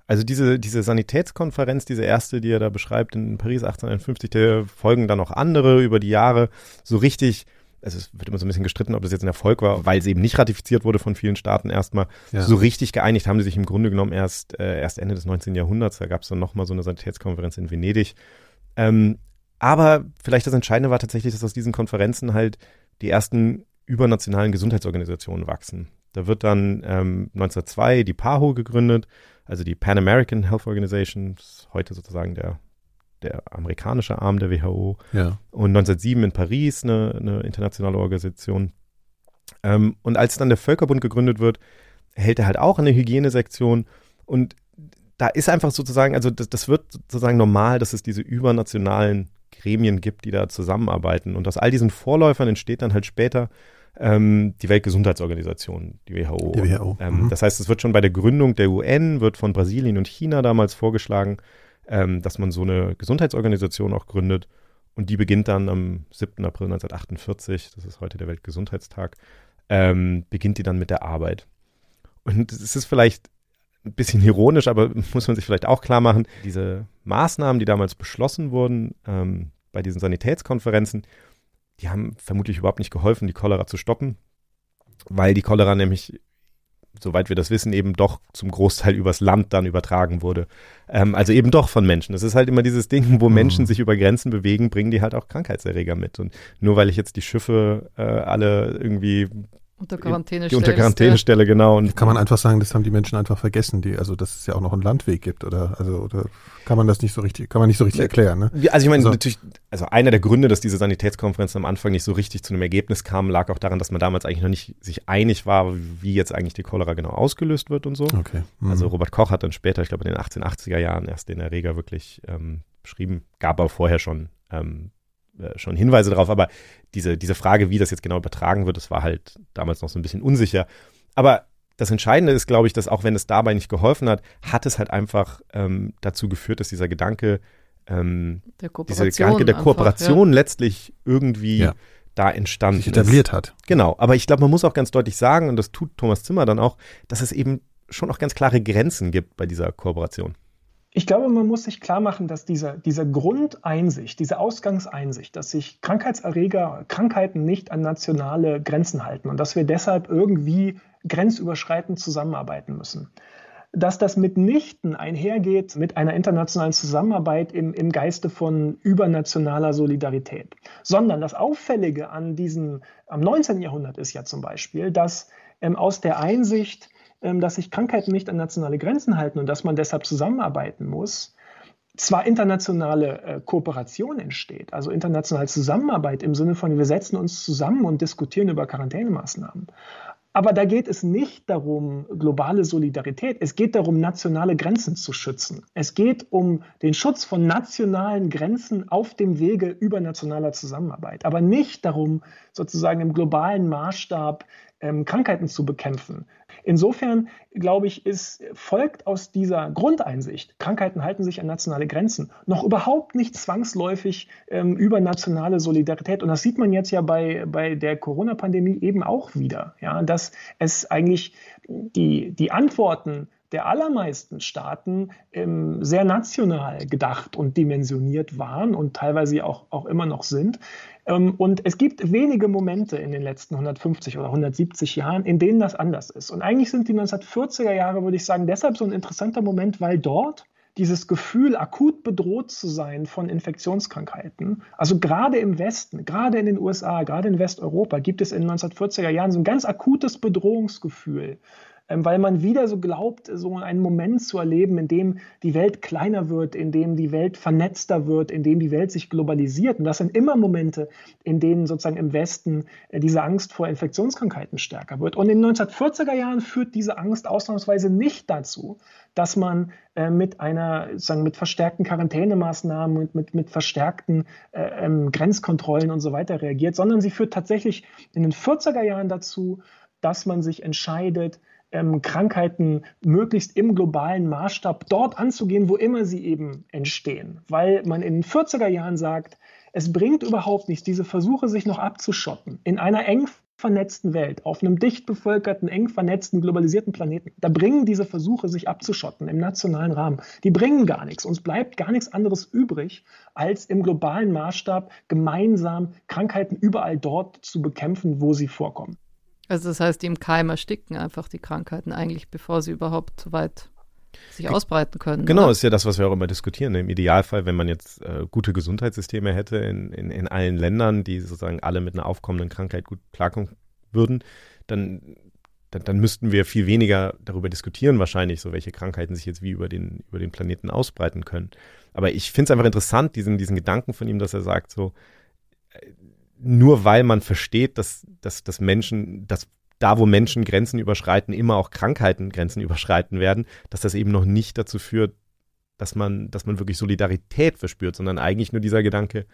Also diese, diese Sanitätskonferenz, diese erste, die er da beschreibt in Paris 1851, der folgen dann noch andere über die Jahre. So richtig, also es wird immer so ein bisschen gestritten, ob das jetzt ein Erfolg war, weil es eben nicht ratifiziert wurde von vielen Staaten erstmal. Ja. So richtig geeinigt haben sie sich im Grunde genommen erst, äh, erst Ende des 19. Jahrhunderts. Da gab es dann nochmal so eine Sanitätskonferenz in Venedig. Ähm, aber vielleicht das Entscheidende war tatsächlich, dass aus diesen Konferenzen halt die ersten übernationalen Gesundheitsorganisationen wachsen. Da wird dann ähm, 1902 die PAHO gegründet, also die Pan American Health Organization, heute sozusagen der, der amerikanische Arm der WHO. Ja. Und 1907 in Paris eine, eine internationale Organisation. Ähm, und als dann der Völkerbund gegründet wird, hält er halt auch eine Hygienesektion. Und da ist einfach sozusagen, also das, das wird sozusagen normal, dass es diese übernationalen Gremien gibt, die da zusammenarbeiten. Und aus all diesen Vorläufern entsteht dann halt später ähm, die Weltgesundheitsorganisation, die WHO. Die WHO. Ähm, mhm. Das heißt, es wird schon bei der Gründung der UN, wird von Brasilien und China damals vorgeschlagen, ähm, dass man so eine Gesundheitsorganisation auch gründet. Und die beginnt dann am 7. April 1948, das ist heute der Weltgesundheitstag, ähm, beginnt die dann mit der Arbeit. Und es ist vielleicht ein bisschen ironisch, aber muss man sich vielleicht auch klar machen, diese Maßnahmen, die damals beschlossen wurden ähm, bei diesen Sanitätskonferenzen, die haben vermutlich überhaupt nicht geholfen, die Cholera zu stoppen, weil die Cholera nämlich soweit wir das wissen, eben doch zum Großteil übers Land dann übertragen wurde. Ähm, also eben doch von Menschen. Das ist halt immer dieses Ding, wo mhm. Menschen sich über Grenzen bewegen, bringen die halt auch Krankheitserreger mit. Und nur weil ich jetzt die Schiffe äh, alle irgendwie unter Quarantäne die unter Quarantäne stelle, genau. Und kann man einfach sagen, das haben die Menschen einfach vergessen, die, also dass es ja auch noch einen Landweg gibt, oder also oder kann man das nicht so richtig, kann man nicht so richtig erklären, ne? Also ich meine, also, natürlich, also einer der Gründe, dass diese Sanitätskonferenz am Anfang nicht so richtig zu einem Ergebnis kam, lag auch daran, dass man damals eigentlich noch nicht sich einig war, wie jetzt eigentlich die Cholera genau ausgelöst wird und so. Okay. Mhm. Also Robert Koch hat dann später, ich glaube in den 1880er Jahren erst den Erreger wirklich ähm, beschrieben, gab aber vorher schon ähm, äh, schon Hinweise darauf, aber diese, diese Frage, wie das jetzt genau übertragen wird, das war halt damals noch so ein bisschen unsicher. Aber das Entscheidende ist, glaube ich, dass auch wenn es dabei nicht geholfen hat, hat es halt einfach ähm, dazu geführt, dass dieser Gedanke, ähm, der dieser Gedanke der Kooperation einfach, ja. letztlich irgendwie ja. da entstanden Sich etabliert ist. hat. Genau, aber ich glaube, man muss auch ganz deutlich sagen, und das tut Thomas Zimmer dann auch, dass es eben schon auch ganz klare Grenzen gibt bei dieser Kooperation. Ich glaube, man muss sich klar machen, dass dieser, dieser Grundeinsicht, diese Ausgangseinsicht, dass sich Krankheitserreger, Krankheiten nicht an nationale Grenzen halten und dass wir deshalb irgendwie grenzüberschreitend zusammenarbeiten müssen, dass das mitnichten einhergeht mit einer internationalen Zusammenarbeit im, im Geiste von übernationaler Solidarität, sondern das Auffällige an diesem, am 19. Jahrhundert ist ja zum Beispiel, dass ähm, aus der Einsicht, dass sich Krankheiten nicht an nationale Grenzen halten und dass man deshalb zusammenarbeiten muss, zwar internationale äh, Kooperation entsteht, also internationale Zusammenarbeit im Sinne von, wir setzen uns zusammen und diskutieren über Quarantänemaßnahmen. Aber da geht es nicht darum, globale Solidarität. Es geht darum, nationale Grenzen zu schützen. Es geht um den Schutz von nationalen Grenzen auf dem Wege übernationaler Zusammenarbeit. Aber nicht darum, sozusagen im globalen Maßstab ähm, Krankheiten zu bekämpfen. Insofern, glaube ich, ist, folgt aus dieser Grundeinsicht, Krankheiten halten sich an nationale Grenzen, noch überhaupt nicht zwangsläufig ähm, über nationale Solidarität. Und das sieht man jetzt ja bei, bei der Corona-Pandemie eben auch wieder, ja, dass es eigentlich die, die Antworten der allermeisten Staaten ähm, sehr national gedacht und dimensioniert waren und teilweise auch, auch immer noch sind. Ähm, und es gibt wenige Momente in den letzten 150 oder 170 Jahren, in denen das anders ist. Und eigentlich sind die 1940er Jahre, würde ich sagen, deshalb so ein interessanter Moment, weil dort dieses Gefühl, akut bedroht zu sein von Infektionskrankheiten, also gerade im Westen, gerade in den USA, gerade in Westeuropa, gibt es in den 1940er Jahren so ein ganz akutes Bedrohungsgefühl weil man wieder so glaubt, so einen Moment zu erleben, in dem die Welt kleiner wird, in dem die Welt vernetzter wird, in dem die Welt sich globalisiert. Und das sind immer Momente, in denen sozusagen im Westen äh, diese Angst vor Infektionskrankheiten stärker wird. Und in den 1940er Jahren führt diese Angst ausnahmsweise nicht dazu, dass man äh, mit einer, sagen, mit verstärkten Quarantänemaßnahmen und mit, mit verstärkten äh, ähm, Grenzkontrollen und so weiter reagiert, sondern sie führt tatsächlich in den 40er Jahren dazu, dass man sich entscheidet, ähm, Krankheiten möglichst im globalen Maßstab dort anzugehen, wo immer sie eben entstehen. Weil man in den 40er Jahren sagt, es bringt überhaupt nichts, diese Versuche, sich noch abzuschotten in einer eng vernetzten Welt, auf einem dicht bevölkerten, eng vernetzten, globalisierten Planeten. Da bringen diese Versuche, sich abzuschotten im nationalen Rahmen, die bringen gar nichts. Uns bleibt gar nichts anderes übrig, als im globalen Maßstab gemeinsam Krankheiten überall dort zu bekämpfen, wo sie vorkommen. Also das heißt, die im Keim ersticken einfach die Krankheiten eigentlich, bevor sie überhaupt so weit sich ausbreiten können. Genau, oder? ist ja das, was wir auch immer diskutieren. Im Idealfall, wenn man jetzt äh, gute Gesundheitssysteme hätte in, in, in allen Ländern, die sozusagen alle mit einer aufkommenden Krankheit gut klarkommen würden, dann, dann, dann, müssten wir viel weniger darüber diskutieren, wahrscheinlich, so welche Krankheiten sich jetzt wie über den, über den Planeten ausbreiten können. Aber ich finde es einfach interessant, diesen, diesen Gedanken von ihm, dass er sagt, so, äh, nur weil man versteht, dass, dass, dass Menschen, dass da, wo Menschen Grenzen überschreiten, immer auch Krankheiten Grenzen überschreiten werden, dass das eben noch nicht dazu führt, dass man, dass man wirklich Solidarität verspürt, sondern eigentlich nur dieser Gedanke,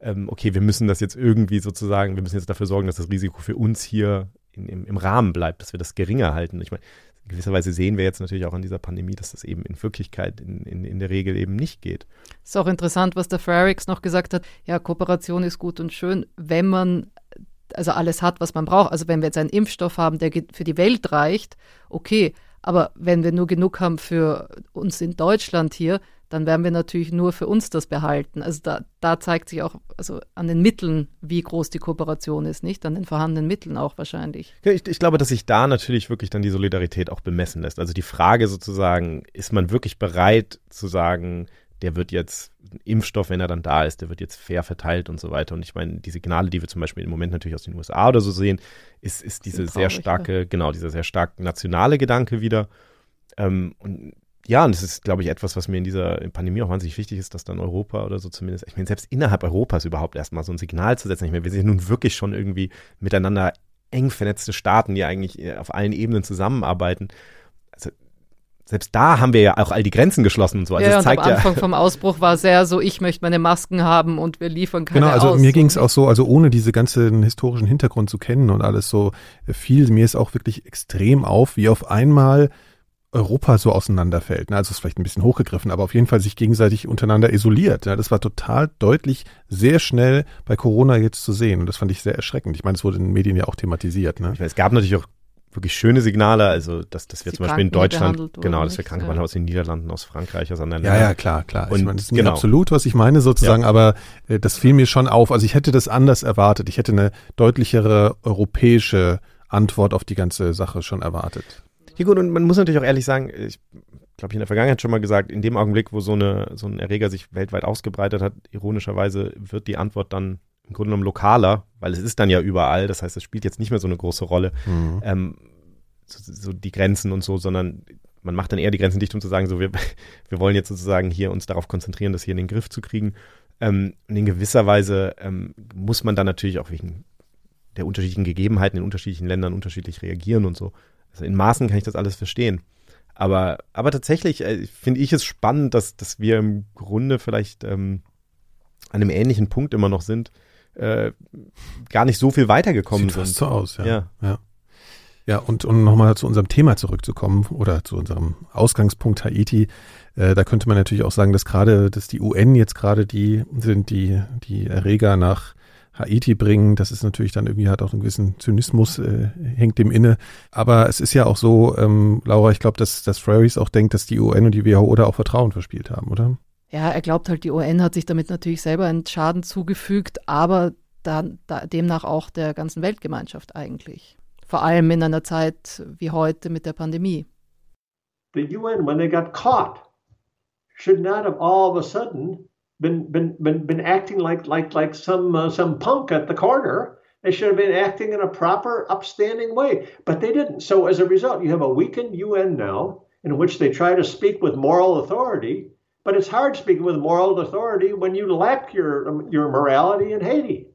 ähm, okay, wir müssen das jetzt irgendwie sozusagen, wir müssen jetzt dafür sorgen, dass das Risiko für uns hier in, im, im Rahmen bleibt, dass wir das geringer halten. Ich meine, in gewisser Weise sehen wir jetzt natürlich auch an dieser Pandemie, dass das eben in Wirklichkeit in, in, in der Regel eben nicht geht. Ist auch interessant, was der Frericks noch gesagt hat. Ja, Kooperation ist gut und schön, wenn man also alles hat, was man braucht. Also wenn wir jetzt einen Impfstoff haben, der für die Welt reicht, okay. Aber wenn wir nur genug haben für uns in Deutschland hier, dann werden wir natürlich nur für uns das behalten. Also da, da zeigt sich auch also an den Mitteln, wie groß die Kooperation ist, nicht? An den vorhandenen Mitteln auch wahrscheinlich. Ich, ich glaube, dass sich da natürlich wirklich dann die Solidarität auch bemessen lässt. Also die Frage sozusagen, ist man wirklich bereit zu sagen, der wird jetzt Impfstoff, wenn er dann da ist, der wird jetzt fair verteilt und so weiter. Und ich meine, die Signale, die wir zum Beispiel im Moment natürlich aus den USA oder so sehen, ist, ist diese traurig, sehr starke, ja. genau, dieser sehr stark nationale Gedanke wieder. Ähm, und ja, und das ist, glaube ich, etwas, was mir in dieser Pandemie auch wahnsinnig wichtig ist, dass dann Europa oder so zumindest, ich meine, selbst innerhalb Europas überhaupt erstmal so ein Signal zu setzen. Ich meine, wir sind nun wirklich schon irgendwie miteinander eng vernetzte Staaten, die eigentlich äh, auf allen Ebenen zusammenarbeiten. Also selbst da haben wir ja auch all die Grenzen geschlossen und so. Also ja, und am Anfang ja vom Ausbruch war sehr so, ich möchte meine Masken haben und wir liefern keine Genau, also aus. mir ging es auch so, also ohne diese ganzen historischen Hintergrund zu kennen und alles so viel, mir ist auch wirklich extrem auf, wie auf einmal Europa so auseinanderfällt. Also ist vielleicht ein bisschen hochgegriffen, aber auf jeden Fall sich gegenseitig untereinander isoliert. Das war total deutlich, sehr schnell bei Corona jetzt zu sehen. Und das fand ich sehr erschreckend. Ich meine, es wurde in den Medien ja auch thematisiert. Ne? Ich meine, es gab natürlich auch wirklich schöne Signale, also dass, dass wir zum Beispiel in Deutschland, genau, dass wir Kranke ja. aus den Niederlanden, aus Frankreich, aus anderen Ländern. Ja, ja, klar, klar. Und ich meine, das ist nicht genau. absolut, was ich meine sozusagen, ja. aber äh, das fiel mir schon auf. Also ich hätte das anders erwartet. Ich hätte eine deutlichere europäische Antwort auf die ganze Sache schon erwartet. Ja gut, und man muss natürlich auch ehrlich sagen, ich glaube ich in der Vergangenheit schon mal gesagt, in dem Augenblick, wo so, eine, so ein Erreger sich weltweit ausgebreitet hat, ironischerweise wird die Antwort dann im Grunde genommen lokaler, weil es ist dann ja überall, das heißt, es spielt jetzt nicht mehr so eine große Rolle, mhm. ähm, so, so, die Grenzen und so, sondern man macht dann eher die Grenzen dicht, um zu sagen, so wir, wir wollen jetzt sozusagen hier uns darauf konzentrieren, das hier in den Griff zu kriegen. Ähm, und in gewisser Weise ähm, muss man dann natürlich auch wegen der unterschiedlichen Gegebenheiten in unterschiedlichen Ländern unterschiedlich reagieren und so. Also in Maßen kann ich das alles verstehen. Aber, aber tatsächlich äh, finde ich es spannend, dass, dass wir im Grunde vielleicht ähm, an einem ähnlichen Punkt immer noch sind, äh, gar nicht so viel weitergekommen Sieht sind. Fast so aus, ja. Ja, ja. ja und um nochmal zu unserem Thema zurückzukommen oder zu unserem Ausgangspunkt Haiti, äh, da könnte man natürlich auch sagen, dass gerade, dass die UN jetzt gerade die sind, die die Erreger nach Haiti bringen. Das ist natürlich dann irgendwie hat auch einen gewissen Zynismus, äh, hängt dem inne. Aber es ist ja auch so, ähm, Laura, ich glaube, dass, dass Frarys auch denkt, dass die UN und die WHO da auch Vertrauen verspielt haben, oder? Ja, er glaubt halt, die UN hat sich damit natürlich selber einen Schaden zugefügt, aber dann, da, demnach auch der ganzen Weltgemeinschaft eigentlich. Vor allem in einer Zeit wie heute mit der Pandemie. The UN, when they got caught, should not have all of a sudden been been been, been acting like like like some uh, some punk at the corner. They should have been acting in a proper, upstanding way, but they didn't. So as a result, you have a weakened UN now, in which they try to speak with moral authority but it's hard speaking with moral authority when you lack your, your morality in Haiti.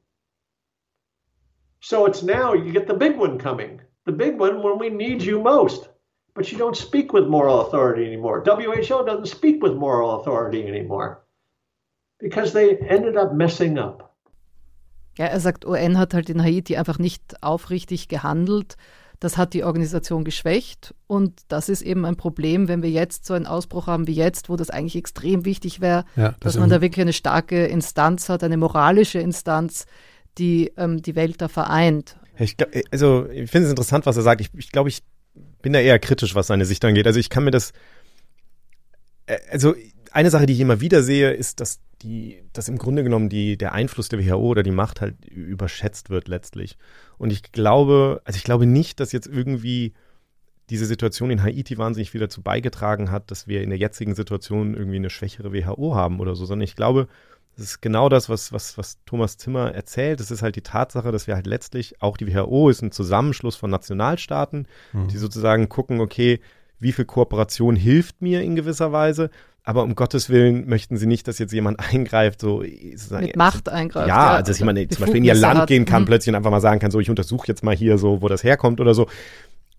So it's now you get the big one coming, the big one when we need you most. But you don't speak with moral authority anymore. WHO doesn't speak with moral authority anymore because they ended up messing up. Ja, er sagt, UN hat halt in Haiti einfach nicht aufrichtig gehandelt. Das hat die Organisation geschwächt und das ist eben ein Problem, wenn wir jetzt so einen Ausbruch haben wie jetzt, wo das eigentlich extrem wichtig wäre, ja, das dass man da wirklich eine starke Instanz hat, eine moralische Instanz, die ähm, die Welt da vereint. Ich glaub, also ich finde es interessant, was er sagt. Ich, ich glaube, ich bin da eher kritisch, was seine Sicht angeht. Also ich kann mir das, äh, also eine Sache, die ich immer wieder sehe, ist, dass die, dass im Grunde genommen die, der Einfluss der WHO oder die Macht halt überschätzt wird letztlich. Und ich glaube, also ich glaube nicht, dass jetzt irgendwie diese Situation in Haiti wahnsinnig viel dazu beigetragen hat, dass wir in der jetzigen Situation irgendwie eine schwächere WHO haben oder so, sondern ich glaube, das ist genau das, was, was, was Thomas Zimmer erzählt. Das ist halt die Tatsache, dass wir halt letztlich, auch die WHO ist ein Zusammenschluss von Nationalstaaten, mhm. die sozusagen gucken, okay, wie viel Kooperation hilft mir in gewisser Weise aber um Gottes Willen möchten sie nicht, dass jetzt jemand eingreift, so sozusagen. Mit Macht eingreift. Ja, ja also dass jemand zum Beispiel in ihr Land hat. gehen kann, mhm. plötzlich und einfach mal sagen kann, so ich untersuche jetzt mal hier so, wo das herkommt oder so.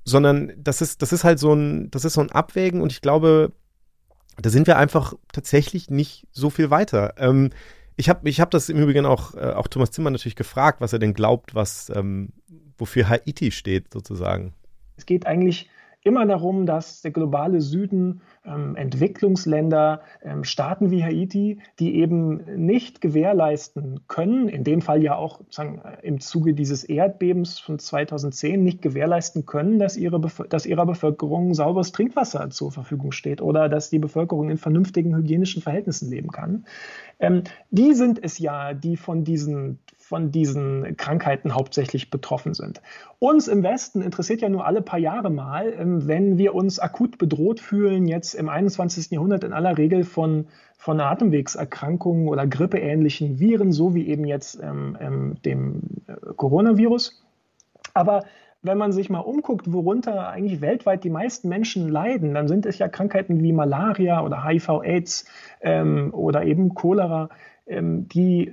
Sondern das ist, das ist halt so ein, das ist so ein Abwägen und ich glaube, da sind wir einfach tatsächlich nicht so viel weiter. Ähm, ich habe ich hab das im Übrigen auch, äh, auch Thomas Zimmer natürlich gefragt, was er denn glaubt, was, ähm, wofür Haiti steht, sozusagen. Es geht eigentlich immer darum, dass der globale Süden ähm, Entwicklungsländer, ähm, Staaten wie Haiti, die eben nicht gewährleisten können, in dem Fall ja auch sagen, äh, im Zuge dieses Erdbebens von 2010 nicht gewährleisten können, dass, ihre dass ihrer Bevölkerung sauberes Trinkwasser zur Verfügung steht oder dass die Bevölkerung in vernünftigen hygienischen Verhältnissen leben kann. Ähm, die sind es ja, die von diesen von diesen Krankheiten hauptsächlich betroffen sind. Uns im Westen interessiert ja nur alle paar Jahre mal, ähm, wenn wir uns akut bedroht fühlen, jetzt im 21. Jahrhundert in aller Regel von, von Atemwegserkrankungen oder grippeähnlichen Viren, so wie eben jetzt ähm, ähm, dem äh, Coronavirus. Aber wenn man sich mal umguckt, worunter eigentlich weltweit die meisten Menschen leiden, dann sind es ja Krankheiten wie Malaria oder HIV-Aids ähm, oder eben Cholera, ähm, die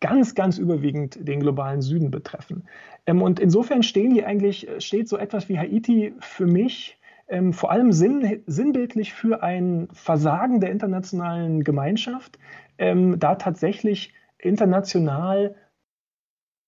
ganz, ganz überwiegend den globalen Süden betreffen. Ähm, und insofern stehen hier eigentlich, äh, steht so etwas wie Haiti für mich ähm, vor allem sinn, sinnbildlich für ein Versagen der internationalen Gemeinschaft, ähm, da tatsächlich international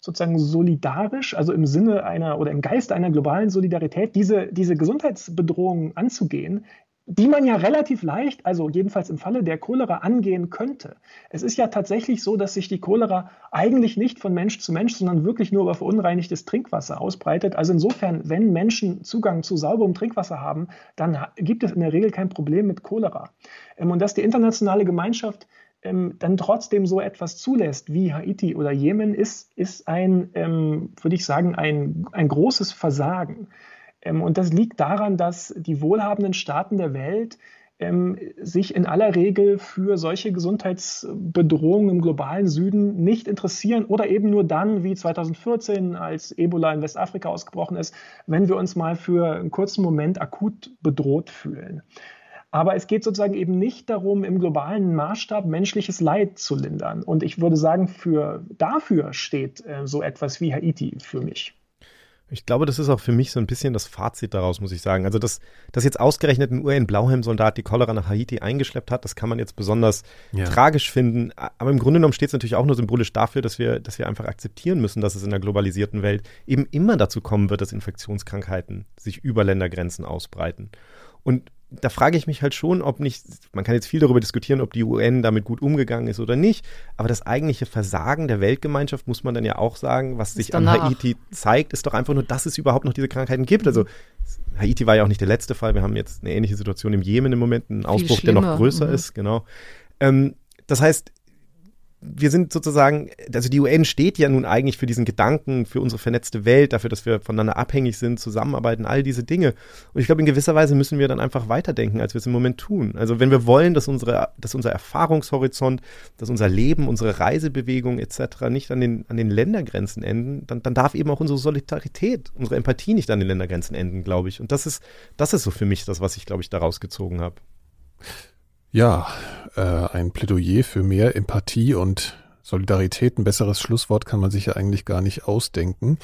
sozusagen solidarisch, also im Sinne einer oder im Geist einer globalen Solidarität, diese, diese Gesundheitsbedrohung anzugehen, die man ja relativ leicht, also jedenfalls im Falle der Cholera, angehen könnte. Es ist ja tatsächlich so, dass sich die Cholera eigentlich nicht von Mensch zu Mensch, sondern wirklich nur über verunreinigtes Trinkwasser ausbreitet. Also insofern, wenn Menschen Zugang zu sauberem Trinkwasser haben, dann gibt es in der Regel kein Problem mit Cholera. Ähm, und dass die internationale Gemeinschaft ähm, dann trotzdem so etwas zulässt wie Haiti oder Jemen, ist, ist ein, ähm, würde ich sagen, ein, ein großes Versagen. Ähm, und das liegt daran, dass die wohlhabenden Staaten der Welt ähm, sich in aller Regel für solche Gesundheitsbedrohungen im globalen Süden nicht interessieren oder eben nur dann, wie 2014, als Ebola in Westafrika ausgebrochen ist, wenn wir uns mal für einen kurzen Moment akut bedroht fühlen. Aber es geht sozusagen eben nicht darum, im globalen Maßstab menschliches Leid zu lindern. Und ich würde sagen, für, dafür steht äh, so etwas wie Haiti für mich. Ich glaube, das ist auch für mich so ein bisschen das Fazit daraus, muss ich sagen. Also, dass, dass jetzt ausgerechnet ein UN-Blauhelm-Soldat die Cholera nach Haiti eingeschleppt hat, das kann man jetzt besonders ja. tragisch finden. Aber im Grunde genommen steht es natürlich auch nur symbolisch dafür, dass wir, dass wir einfach akzeptieren müssen, dass es in der globalisierten Welt eben immer dazu kommen wird, dass Infektionskrankheiten sich über Ländergrenzen ausbreiten. Und da frage ich mich halt schon, ob nicht, man kann jetzt viel darüber diskutieren, ob die UN damit gut umgegangen ist oder nicht, aber das eigentliche Versagen der Weltgemeinschaft muss man dann ja auch sagen, was sich an Haiti zeigt, ist doch einfach nur, dass es überhaupt noch diese Krankheiten gibt. Also Haiti war ja auch nicht der letzte Fall, wir haben jetzt eine ähnliche Situation im Jemen im Moment, einen Ausbruch, der noch größer mhm. ist, genau. Ähm, das heißt, wir sind sozusagen, also die UN steht ja nun eigentlich für diesen Gedanken, für unsere vernetzte Welt, dafür, dass wir voneinander abhängig sind, zusammenarbeiten, all diese Dinge. Und ich glaube, in gewisser Weise müssen wir dann einfach weiterdenken, als wir es im Moment tun. Also wenn wir wollen, dass unsere, dass unser Erfahrungshorizont, dass unser Leben, unsere Reisebewegung etc. nicht an den, an den Ländergrenzen enden, dann, dann darf eben auch unsere Solidarität, unsere Empathie nicht an den Ländergrenzen enden, glaube ich. Und das ist, das ist so für mich das, was ich, glaube ich, daraus gezogen habe. Ja, äh, ein Plädoyer für mehr Empathie und Solidarität, ein besseres Schlusswort kann man sich ja eigentlich gar nicht ausdenken.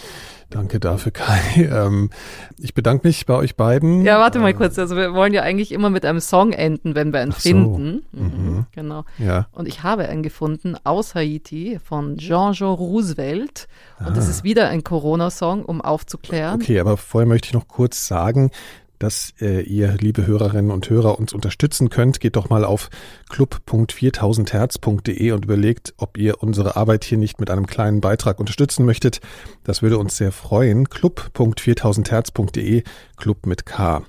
Danke dafür, Kai. Ähm, ich bedanke mich bei euch beiden. Ja, warte mal äh, kurz. Also wir wollen ja eigentlich immer mit einem Song enden, wenn wir einen so. finden. Mhm, mhm. Genau. Ja. Und ich habe einen gefunden aus Haiti von Jean-Jean Roosevelt. Und ah. das ist wieder ein Corona-Song, um aufzuklären. Okay, aber vorher möchte ich noch kurz sagen, dass äh, ihr, liebe Hörerinnen und Hörer, uns unterstützen könnt. Geht doch mal auf club.4000herz.de und überlegt, ob ihr unsere Arbeit hier nicht mit einem kleinen Beitrag unterstützen möchtet. Das würde uns sehr freuen. club.4000herz.de, Club mit K.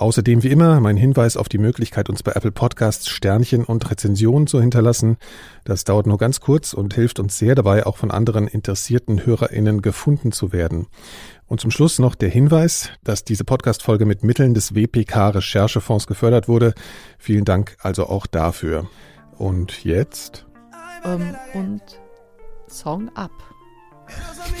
Außerdem wie immer mein Hinweis auf die Möglichkeit, uns bei Apple Podcasts Sternchen und Rezensionen zu hinterlassen. Das dauert nur ganz kurz und hilft uns sehr dabei, auch von anderen interessierten HörerInnen gefunden zu werden. Und zum Schluss noch der Hinweis, dass diese Podcast-Folge mit Mitteln des WPK Recherchefonds gefördert wurde. Vielen Dank also auch dafür. Und jetzt? Um, ähm, und Song ab.